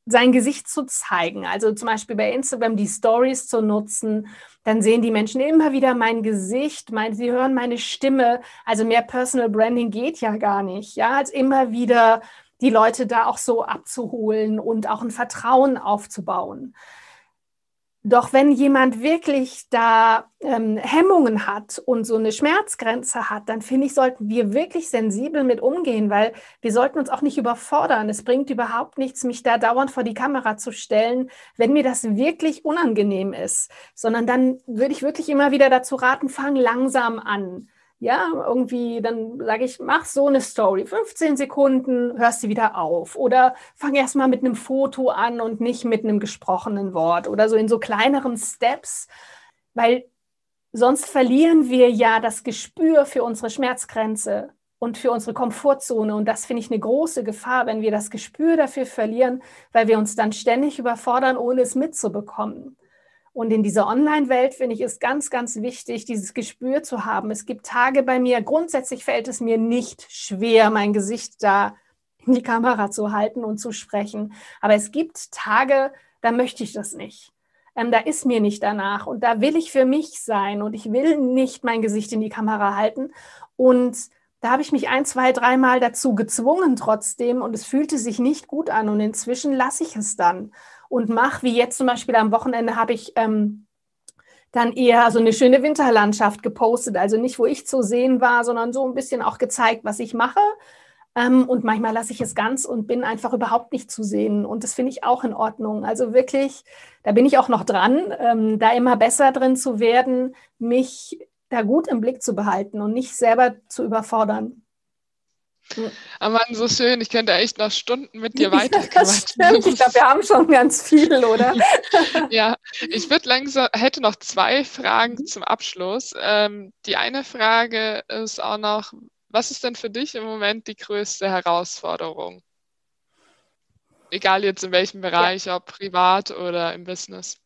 sein Gesicht zu zeigen. Also zum Beispiel bei Instagram die Stories zu nutzen. Dann sehen die Menschen immer wieder mein Gesicht, mein, sie hören meine Stimme. Also mehr Personal Branding geht ja gar nicht. Ja, als immer wieder die Leute da auch so abzuholen und auch ein Vertrauen aufzubauen. Doch wenn jemand wirklich da ähm, Hemmungen hat und so eine Schmerzgrenze hat, dann finde ich, sollten wir wirklich sensibel mit umgehen, weil wir sollten uns auch nicht überfordern. Es bringt überhaupt nichts, mich da dauernd vor die Kamera zu stellen, wenn mir das wirklich unangenehm ist, sondern dann würde ich wirklich immer wieder dazu raten, fang langsam an. Ja, irgendwie, dann sage ich, mach so eine Story, 15 Sekunden, hörst sie wieder auf. Oder fang erst mal mit einem Foto an und nicht mit einem gesprochenen Wort oder so in so kleineren Steps, weil sonst verlieren wir ja das Gespür für unsere Schmerzgrenze und für unsere Komfortzone. Und das finde ich eine große Gefahr, wenn wir das Gespür dafür verlieren, weil wir uns dann ständig überfordern, ohne es mitzubekommen. Und in dieser Online-Welt finde ich es ganz, ganz wichtig, dieses Gespür zu haben. Es gibt Tage bei mir, grundsätzlich fällt es mir nicht schwer, mein Gesicht da in die Kamera zu halten und zu sprechen. Aber es gibt Tage, da möchte ich das nicht. Ähm, da ist mir nicht danach und da will ich für mich sein und ich will nicht mein Gesicht in die Kamera halten. Und da habe ich mich ein, zwei, dreimal dazu gezwungen trotzdem und es fühlte sich nicht gut an und inzwischen lasse ich es dann und mache, wie jetzt zum Beispiel am Wochenende habe ich ähm, dann eher so eine schöne Winterlandschaft gepostet. Also nicht, wo ich zu sehen war, sondern so ein bisschen auch gezeigt, was ich mache. Ähm, und manchmal lasse ich es ganz und bin einfach überhaupt nicht zu sehen. Und das finde ich auch in Ordnung. Also wirklich, da bin ich auch noch dran, ähm, da immer besser drin zu werden, mich da gut im Blick zu behalten und nicht selber zu überfordern. Aber so schön, ich könnte echt noch Stunden mit dir weiterquatschen. Ja, ich glaube, wir haben schon ganz viel, oder? ja, ich würde langsam, hätte noch zwei Fragen mhm. zum Abschluss. Ähm, die eine Frage ist auch noch, was ist denn für dich im Moment die größte Herausforderung? Egal jetzt in welchem Bereich, ja. ob privat oder im Business.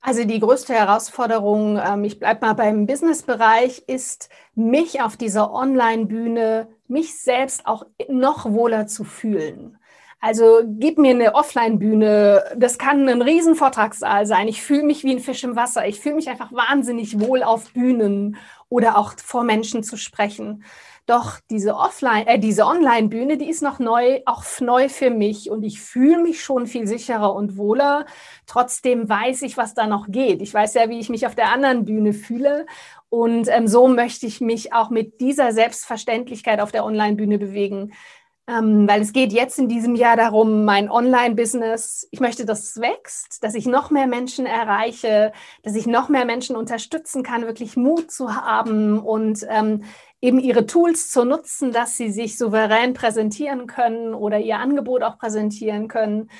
Also die größte Herausforderung, ähm, ich bleibe mal beim Business-Bereich, ist, mich auf dieser Online-Bühne, mich selbst auch noch wohler zu fühlen. Also gib mir eine Offline-Bühne, das kann ein Riesenvortragssaal sein. Ich fühle mich wie ein Fisch im Wasser. Ich fühle mich einfach wahnsinnig wohl auf Bühnen oder auch vor Menschen zu sprechen. Doch diese Offline, äh, diese Online-Bühne, die ist noch neu, auch neu für mich und ich fühle mich schon viel sicherer und wohler. Trotzdem weiß ich, was da noch geht. Ich weiß ja, wie ich mich auf der anderen Bühne fühle und ähm, so möchte ich mich auch mit dieser Selbstverständlichkeit auf der Online-Bühne bewegen. Ähm, weil es geht jetzt in diesem Jahr darum, mein Online-Business, ich möchte, dass es wächst, dass ich noch mehr Menschen erreiche, dass ich noch mehr Menschen unterstützen kann, wirklich Mut zu haben und ähm, eben ihre Tools zu nutzen, dass sie sich souverän präsentieren können oder ihr Angebot auch präsentieren können.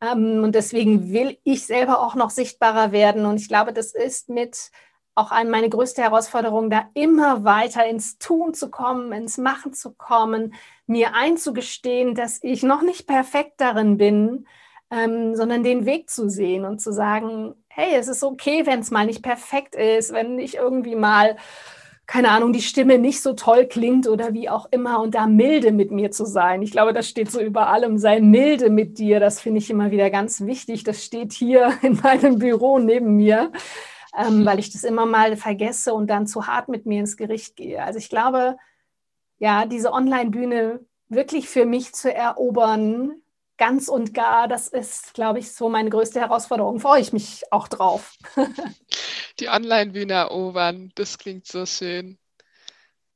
Ähm, und deswegen will ich selber auch noch sichtbarer werden. Und ich glaube, das ist mit auch eine meine größte Herausforderung, da immer weiter ins Tun zu kommen, ins Machen zu kommen, mir einzugestehen, dass ich noch nicht perfekt darin bin, ähm, sondern den Weg zu sehen und zu sagen, hey, es ist okay, wenn es mal nicht perfekt ist, wenn ich irgendwie mal keine Ahnung, die Stimme nicht so toll klingt oder wie auch immer und da milde mit mir zu sein. Ich glaube, das steht so über allem, sei milde mit dir. Das finde ich immer wieder ganz wichtig. Das steht hier in meinem Büro neben mir. Ähm, weil ich das immer mal vergesse und dann zu hart mit mir ins Gericht gehe. Also ich glaube, ja, diese Online-Bühne wirklich für mich zu erobern, ganz und gar, das ist, glaube ich, so meine größte Herausforderung. Freue ich mich auch drauf. Die Online-Bühne erobern, das klingt so schön.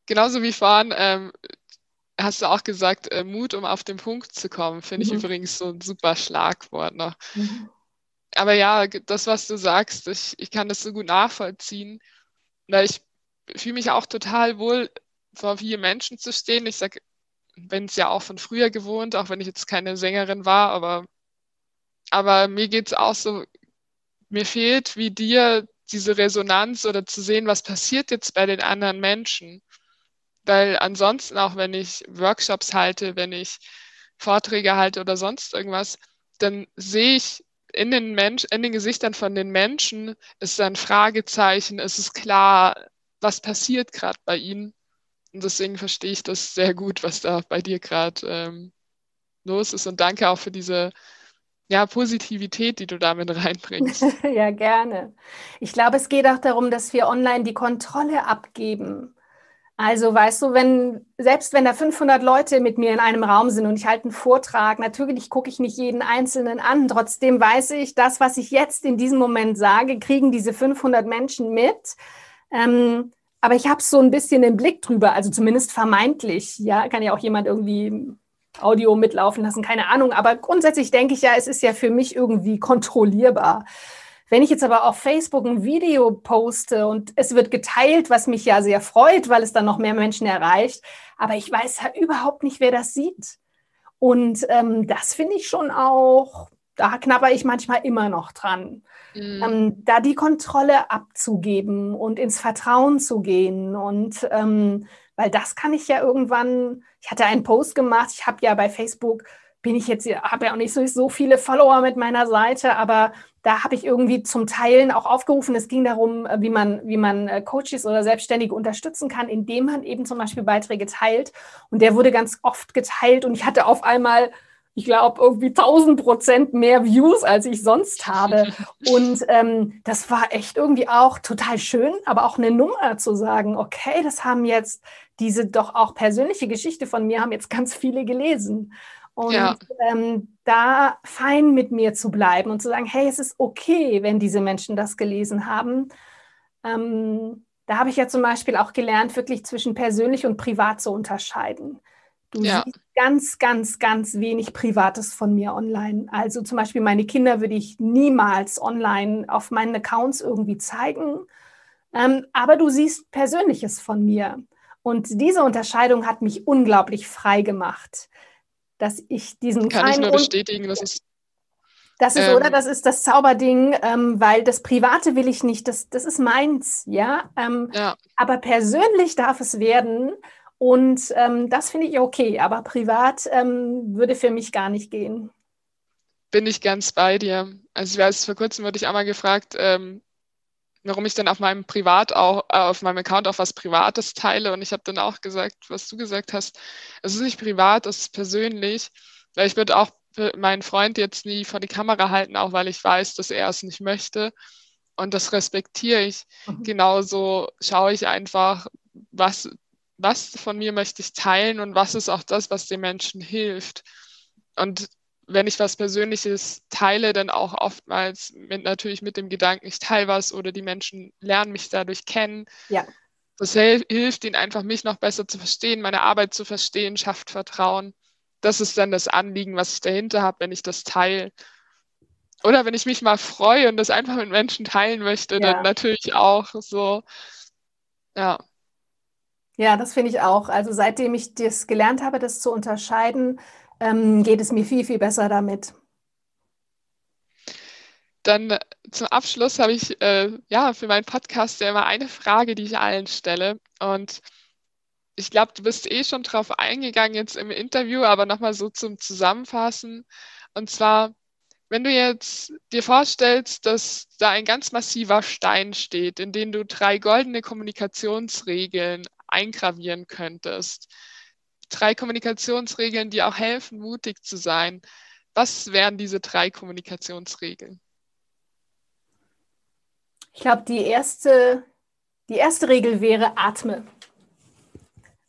Genauso wie vorhin ähm, hast du auch gesagt, äh, Mut, um auf den Punkt zu kommen, finde mhm. ich übrigens so ein super Schlagwort noch. Mhm. Aber ja, das, was du sagst, ich, ich kann das so gut nachvollziehen. Weil ich fühle mich auch total wohl, vor vielen Menschen zu stehen. Ich sage, wenn es ja auch von früher gewohnt, auch wenn ich jetzt keine Sängerin war, aber, aber mir geht es auch so, mir fehlt wie dir diese Resonanz oder zu sehen, was passiert jetzt bei den anderen Menschen. Weil ansonsten, auch wenn ich Workshops halte, wenn ich Vorträge halte oder sonst irgendwas, dann sehe ich in den, Mensch, in den Gesichtern von den Menschen, ist da ein Fragezeichen, ist es klar, was passiert gerade bei ihnen. Und deswegen verstehe ich das sehr gut, was da bei dir gerade ähm, los ist. Und danke auch für diese ja, Positivität, die du damit reinbringst. ja, gerne. Ich glaube, es geht auch darum, dass wir online die Kontrolle abgeben. Also weißt du, wenn selbst wenn da 500 Leute mit mir in einem Raum sind und ich halte einen Vortrag, natürlich gucke ich nicht jeden einzelnen an. Trotzdem weiß ich, das, was ich jetzt in diesem Moment sage, kriegen diese 500 Menschen mit. Ähm, aber ich habe so ein bisschen den Blick drüber, also zumindest vermeintlich. Ja, kann ja auch jemand irgendwie Audio mitlaufen lassen, keine Ahnung. Aber grundsätzlich denke ich ja, es ist ja für mich irgendwie kontrollierbar. Wenn ich jetzt aber auf Facebook ein Video poste und es wird geteilt, was mich ja sehr freut, weil es dann noch mehr Menschen erreicht, aber ich weiß ja überhaupt nicht, wer das sieht. Und ähm, das finde ich schon auch, da knapper ich manchmal immer noch dran. Mhm. Ähm, da die Kontrolle abzugeben und ins Vertrauen zu gehen. Und ähm, weil das kann ich ja irgendwann, ich hatte einen Post gemacht, ich habe ja bei Facebook, bin ich jetzt, habe ja auch nicht so, so viele Follower mit meiner Seite, aber da habe ich irgendwie zum Teilen auch aufgerufen. Es ging darum, äh, wie man, wie man äh, Coaches oder Selbstständige unterstützen kann, indem man eben zum Beispiel Beiträge teilt. Und der wurde ganz oft geteilt und ich hatte auf einmal ich glaube, irgendwie 1000 Prozent mehr Views, als ich sonst habe. Und ähm, das war echt irgendwie auch total schön, aber auch eine Nummer zu sagen, okay, das haben jetzt diese doch auch persönliche Geschichte von mir, haben jetzt ganz viele gelesen. Und ja. ähm, da fein mit mir zu bleiben und zu sagen, hey, es ist okay, wenn diese Menschen das gelesen haben. Ähm, da habe ich ja zum Beispiel auch gelernt, wirklich zwischen persönlich und privat zu unterscheiden. Du ja. siehst ganz, ganz, ganz wenig Privates von mir online. Also zum Beispiel meine Kinder würde ich niemals online auf meinen Accounts irgendwie zeigen. Ähm, aber du siehst Persönliches von mir. Und diese Unterscheidung hat mich unglaublich frei gemacht, dass ich diesen Kann ich nur bestätigen, das ist das ist, ähm, oder? Das ist das Zauberding, ähm, weil das Private will ich nicht, das, das ist meins, ja? Ähm, ja. Aber persönlich darf es werden und ähm, das finde ich okay, aber privat ähm, würde für mich gar nicht gehen. Bin ich ganz bei dir. Also ich weiß, vor kurzem wurde ich einmal gefragt, ähm, warum ich dann auf meinem Privat auch, äh, auf meinem Account auch was Privates teile. Und ich habe dann auch gesagt, was du gesagt hast, es ist nicht privat, es ist persönlich. Weil ich würde auch meinen Freund jetzt nie vor die Kamera halten, auch weil ich weiß, dass er es nicht möchte. Und das respektiere ich. Mhm. Genauso schaue ich einfach, was was von mir möchte ich teilen und was ist auch das, was den Menschen hilft. Und wenn ich was Persönliches teile, dann auch oftmals mit, natürlich mit dem Gedanken, ich teile was oder die Menschen lernen mich dadurch kennen. Ja. Das hilft ihnen einfach, mich noch besser zu verstehen, meine Arbeit zu verstehen, schafft Vertrauen. Das ist dann das Anliegen, was ich dahinter habe, wenn ich das teile. Oder wenn ich mich mal freue und das einfach mit Menschen teilen möchte, ja. dann natürlich auch so. Ja. Ja, das finde ich auch. Also seitdem ich das gelernt habe, das zu unterscheiden, ähm, geht es mir viel, viel besser damit. Dann äh, zum Abschluss habe ich äh, ja für meinen Podcast ja immer eine Frage, die ich allen stelle. Und ich glaube, du bist eh schon drauf eingegangen jetzt im Interview, aber nochmal so zum Zusammenfassen. Und zwar, wenn du jetzt dir vorstellst, dass da ein ganz massiver Stein steht, in den du drei goldene Kommunikationsregeln eingravieren könntest. Drei Kommunikationsregeln, die auch helfen, mutig zu sein. Was wären diese drei Kommunikationsregeln? Ich glaube, die erste, die erste Regel wäre atme.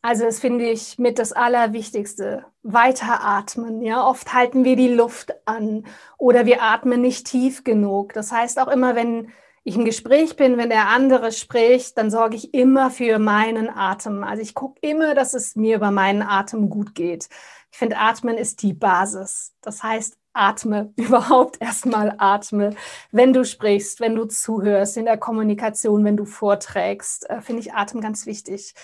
Also das finde ich mit das Allerwichtigste. Weiter atmen. Ja, oft halten wir die Luft an oder wir atmen nicht tief genug. Das heißt auch immer, wenn ich im Gespräch bin, wenn der andere spricht, dann sorge ich immer für meinen Atem. Also ich gucke immer, dass es mir über meinen Atem gut geht. Ich finde, Atmen ist die Basis. Das heißt, atme, überhaupt erstmal atme. Wenn du sprichst, wenn du zuhörst, in der Kommunikation, wenn du vorträgst, äh, finde ich Atem ganz wichtig.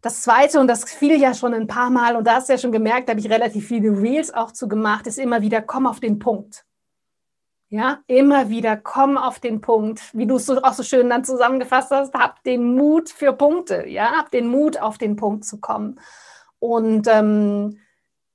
Das zweite, und das fiel ja schon ein paar Mal, und da hast du ja schon gemerkt, da habe ich relativ viele Reels auch zu gemacht, ist immer wieder, komm auf den Punkt. Ja, immer wieder, komm auf den Punkt, wie du es so, auch so schön dann zusammengefasst hast, hab den Mut für Punkte, ja, hab den Mut, auf den Punkt zu kommen. Und ähm,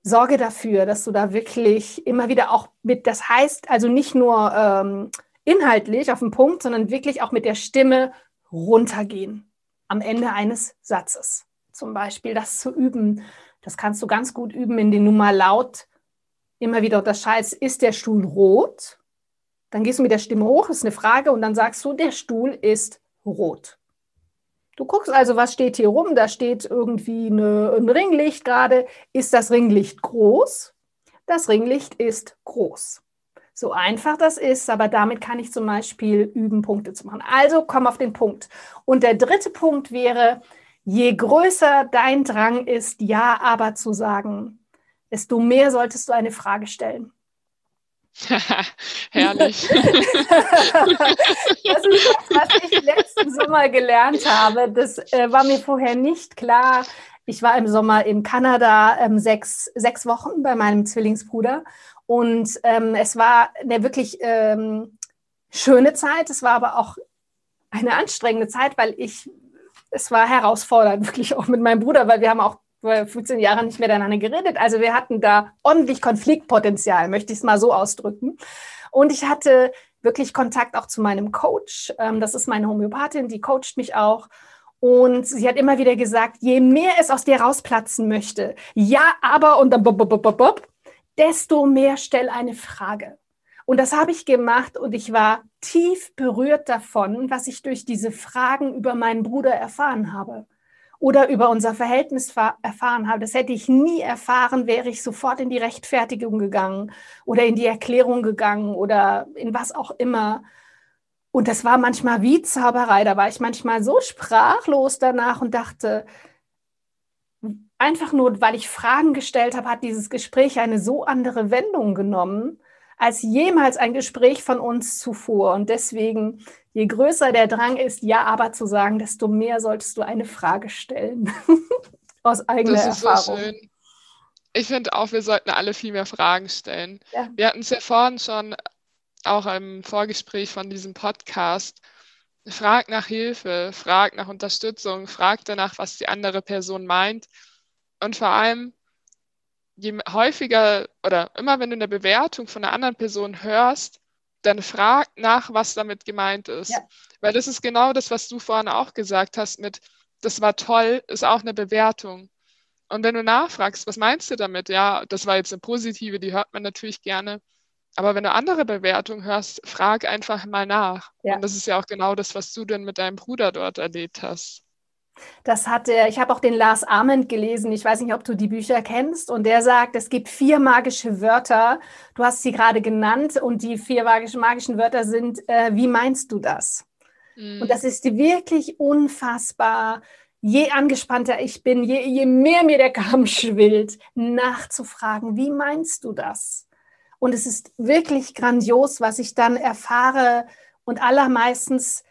sorge dafür, dass du da wirklich immer wieder auch mit, das heißt also nicht nur ähm, inhaltlich auf den Punkt, sondern wirklich auch mit der Stimme runtergehen am Ende eines Satzes zum Beispiel, das zu üben. Das kannst du ganz gut üben, indem du mal laut immer wieder unterscheidest, ist der Stuhl rot? Dann gehst du mit der Stimme hoch, ist eine Frage, und dann sagst du, der Stuhl ist rot. Du guckst also, was steht hier rum? Da steht irgendwie eine, ein Ringlicht gerade. Ist das Ringlicht groß? Das Ringlicht ist groß. So einfach das ist, aber damit kann ich zum Beispiel üben, Punkte zu machen. Also komm auf den Punkt. Und der dritte Punkt wäre, Je größer dein Drang ist, ja, aber zu sagen, desto mehr solltest du eine Frage stellen. Herrlich. das ist das, was ich letzten Sommer gelernt habe. Das äh, war mir vorher nicht klar. Ich war im Sommer in Kanada ähm, sechs, sechs Wochen bei meinem Zwillingsbruder und ähm, es war eine wirklich ähm, schöne Zeit. Es war aber auch eine anstrengende Zeit, weil ich es war herausfordernd, wirklich auch mit meinem Bruder, weil wir haben auch 15 Jahren nicht mehr miteinander geredet. Also wir hatten da ordentlich Konfliktpotenzial, möchte ich es mal so ausdrücken. Und ich hatte wirklich Kontakt auch zu meinem Coach. Ähm, das ist meine Homöopathin, die coacht mich auch. Und sie hat immer wieder gesagt, je mehr es aus dir rausplatzen möchte, ja, aber und dann, desto mehr stell eine Frage. Und das habe ich gemacht und ich war tief berührt davon, was ich durch diese Fragen über meinen Bruder erfahren habe oder über unser Verhältnis erfahren habe. Das hätte ich nie erfahren, wäre ich sofort in die Rechtfertigung gegangen oder in die Erklärung gegangen oder in was auch immer. Und das war manchmal wie Zauberei. Da war ich manchmal so sprachlos danach und dachte, einfach nur, weil ich Fragen gestellt habe, hat dieses Gespräch eine so andere Wendung genommen als jemals ein Gespräch von uns zuvor. Und deswegen, je größer der Drang ist, ja, aber zu sagen, desto mehr solltest du eine Frage stellen. Aus eigener das ist Erfahrung. So schön. Ich finde auch, wir sollten alle viel mehr Fragen stellen. Ja. Wir hatten es ja vorhin schon auch im Vorgespräch von diesem Podcast. Frag nach Hilfe, frag nach Unterstützung, frag danach, was die andere Person meint. Und vor allem, je häufiger oder immer wenn du eine Bewertung von einer anderen Person hörst, dann frag nach, was damit gemeint ist. Ja. Weil das ist genau das, was du vorhin auch gesagt hast mit, das war toll, ist auch eine Bewertung. Und wenn du nachfragst, was meinst du damit? Ja, das war jetzt eine positive, die hört man natürlich gerne. Aber wenn du andere Bewertungen hörst, frag einfach mal nach. Ja. Und das ist ja auch genau das, was du denn mit deinem Bruder dort erlebt hast. Das hat er, ich habe auch den Lars Arment gelesen. Ich weiß nicht, ob du die Bücher kennst. Und der sagt, es gibt vier magische Wörter. Du hast sie gerade genannt. Und die vier magischen, magischen Wörter sind, äh, wie meinst du das? Mhm. Und das ist wirklich unfassbar. Je angespannter ich bin, je, je mehr mir der Kamm schwillt, nachzufragen, wie meinst du das? Und es ist wirklich grandios, was ich dann erfahre. Und allermeistens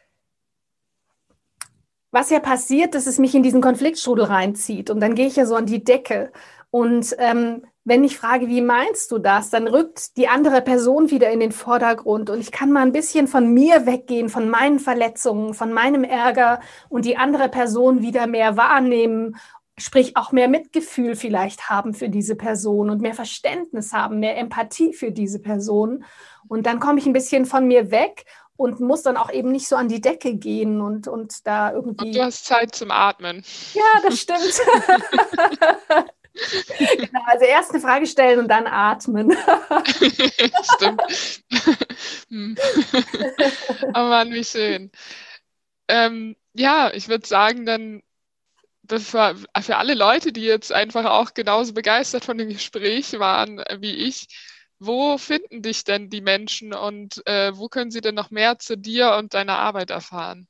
was ja passiert, dass es mich in diesen Konfliktstrudel reinzieht und dann gehe ich ja so an die Decke. Und ähm, wenn ich frage, wie meinst du das, dann rückt die andere Person wieder in den Vordergrund und ich kann mal ein bisschen von mir weggehen, von meinen Verletzungen, von meinem Ärger und die andere Person wieder mehr wahrnehmen, sprich auch mehr Mitgefühl vielleicht haben für diese Person und mehr Verständnis haben, mehr Empathie für diese Person. Und dann komme ich ein bisschen von mir weg und muss dann auch eben nicht so an die Decke gehen und, und da irgendwie. Und du hast Zeit zum Atmen. Ja, das stimmt. genau, also erst eine Frage stellen und dann atmen. stimmt. Hm. oh Mann, wie schön. Ähm, ja, ich würde sagen, dann für, für alle Leute, die jetzt einfach auch genauso begeistert von dem Gespräch waren wie ich, wo finden dich denn die Menschen und äh, wo können sie denn noch mehr zu dir und deiner Arbeit erfahren?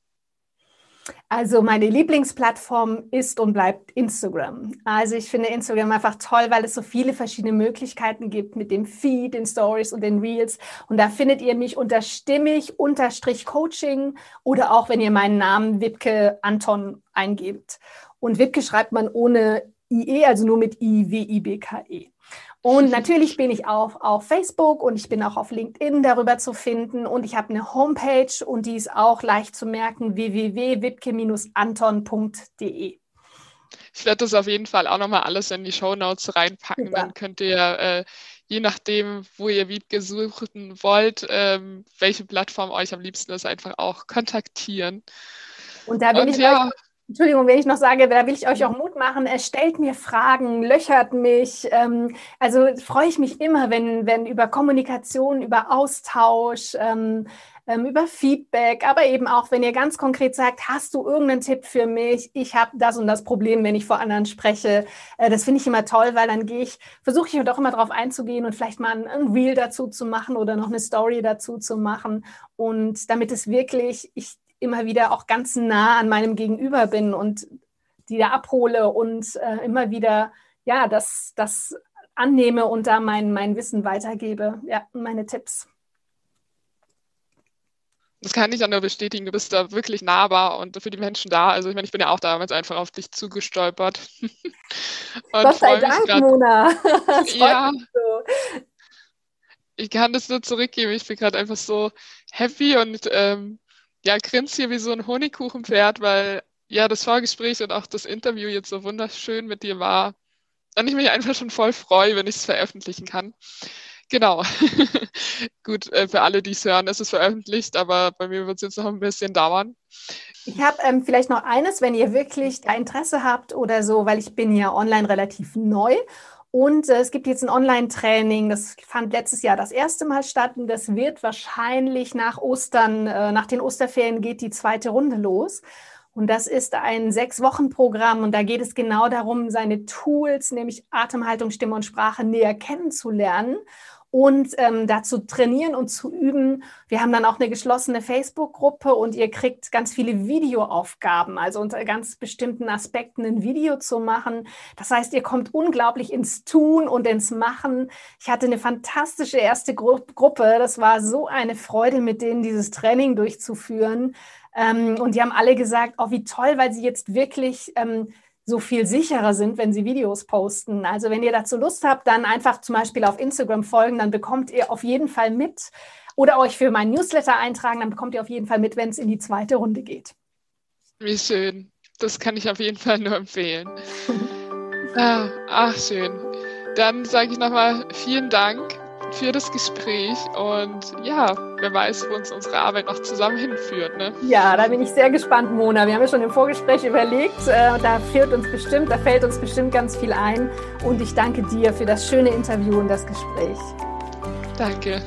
Also meine Lieblingsplattform ist und bleibt Instagram. Also ich finde Instagram einfach toll, weil es so viele verschiedene Möglichkeiten gibt mit dem Feed, den Stories und den Reels. Und da findet ihr mich unter stimmig unterstrich Coaching oder auch wenn ihr meinen Namen Wipke Anton eingebt. Und Wipke schreibt man ohne IE, also nur mit I, W, I, B, K, E. Und natürlich bin ich auch auf Facebook und ich bin auch auf LinkedIn darüber zu finden. Und ich habe eine Homepage und die ist auch leicht zu merken, www.wipke-anton.de. Ich werde das auf jeden Fall auch nochmal alles in die Show Notes reinpacken. Super. Dann könnt ihr, äh, je nachdem, wo ihr Wiebke suchen wollt, ähm, welche Plattform euch am liebsten ist, einfach auch kontaktieren. Und da bin und ich ja, Entschuldigung, wenn ich noch sage, da will ich euch auch Mut machen. Er stellt mir Fragen, löchert mich. Ähm, also freue ich mich immer, wenn, wenn über Kommunikation, über Austausch, ähm, ähm, über Feedback, aber eben auch, wenn ihr ganz konkret sagt, hast du irgendeinen Tipp für mich? Ich habe das und das Problem, wenn ich vor anderen spreche. Äh, das finde ich immer toll, weil dann gehe ich, versuche ich doch immer darauf einzugehen und vielleicht mal ein, ein Reel dazu zu machen oder noch eine Story dazu zu machen. Und damit es wirklich, ich immer wieder auch ganz nah an meinem Gegenüber bin und die da abhole und äh, immer wieder ja das, das annehme und da mein, mein Wissen weitergebe, ja, meine Tipps. Das kann ich auch nur bestätigen. Du bist da wirklich nahbar und für die Menschen da. Also ich meine, ich bin ja auch damals einfach auf dich zugestolpert. Gott sei Dank, grad, Mona. ja. So. Ich kann das nur zurückgeben. Ich bin gerade einfach so happy und ähm, ja, grinst hier wie so ein Honigkuchenpferd, weil ja das Vorgespräch und auch das Interview jetzt so wunderschön mit dir war. Und ich mich einfach schon voll freue, wenn ich es veröffentlichen kann. Genau. Gut, äh, für alle, die es hören, ist es veröffentlicht, aber bei mir wird es jetzt noch ein bisschen dauern. Ich habe ähm, vielleicht noch eines, wenn ihr wirklich da Interesse habt oder so, weil ich bin ja online relativ neu und äh, es gibt jetzt ein Online-Training, das fand letztes Jahr das erste Mal statt. Und das wird wahrscheinlich nach Ostern, äh, nach den Osterferien geht die zweite Runde los. Und das ist ein Sechs-Wochen-Programm. Und da geht es genau darum, seine Tools, nämlich Atemhaltung, Stimme und Sprache näher kennenzulernen und ähm, dazu trainieren und zu üben. Wir haben dann auch eine geschlossene Facebook-Gruppe und ihr kriegt ganz viele Videoaufgaben, also unter ganz bestimmten Aspekten ein Video zu machen. Das heißt, ihr kommt unglaublich ins Tun und ins Machen. Ich hatte eine fantastische erste Gru Gruppe. Das war so eine Freude, mit denen dieses Training durchzuführen. Ähm, und die haben alle gesagt, oh, wie toll, weil sie jetzt wirklich ähm, so viel sicherer sind, wenn sie Videos posten. Also wenn ihr dazu Lust habt, dann einfach zum Beispiel auf Instagram folgen, dann bekommt ihr auf jeden Fall mit oder euch für meinen Newsletter eintragen, dann bekommt ihr auf jeden Fall mit, wenn es in die zweite Runde geht. Wie schön. Das kann ich auf jeden Fall nur empfehlen. ah, ach, schön. Dann sage ich nochmal vielen Dank für das Gespräch und ja, wer weiß, wo uns unsere Arbeit noch zusammen hinführt. Ne? Ja, da bin ich sehr gespannt, Mona. Wir haben ja schon im Vorgespräch überlegt, äh, da fehlt uns bestimmt, da fällt uns bestimmt ganz viel ein und ich danke dir für das schöne Interview und das Gespräch. Danke.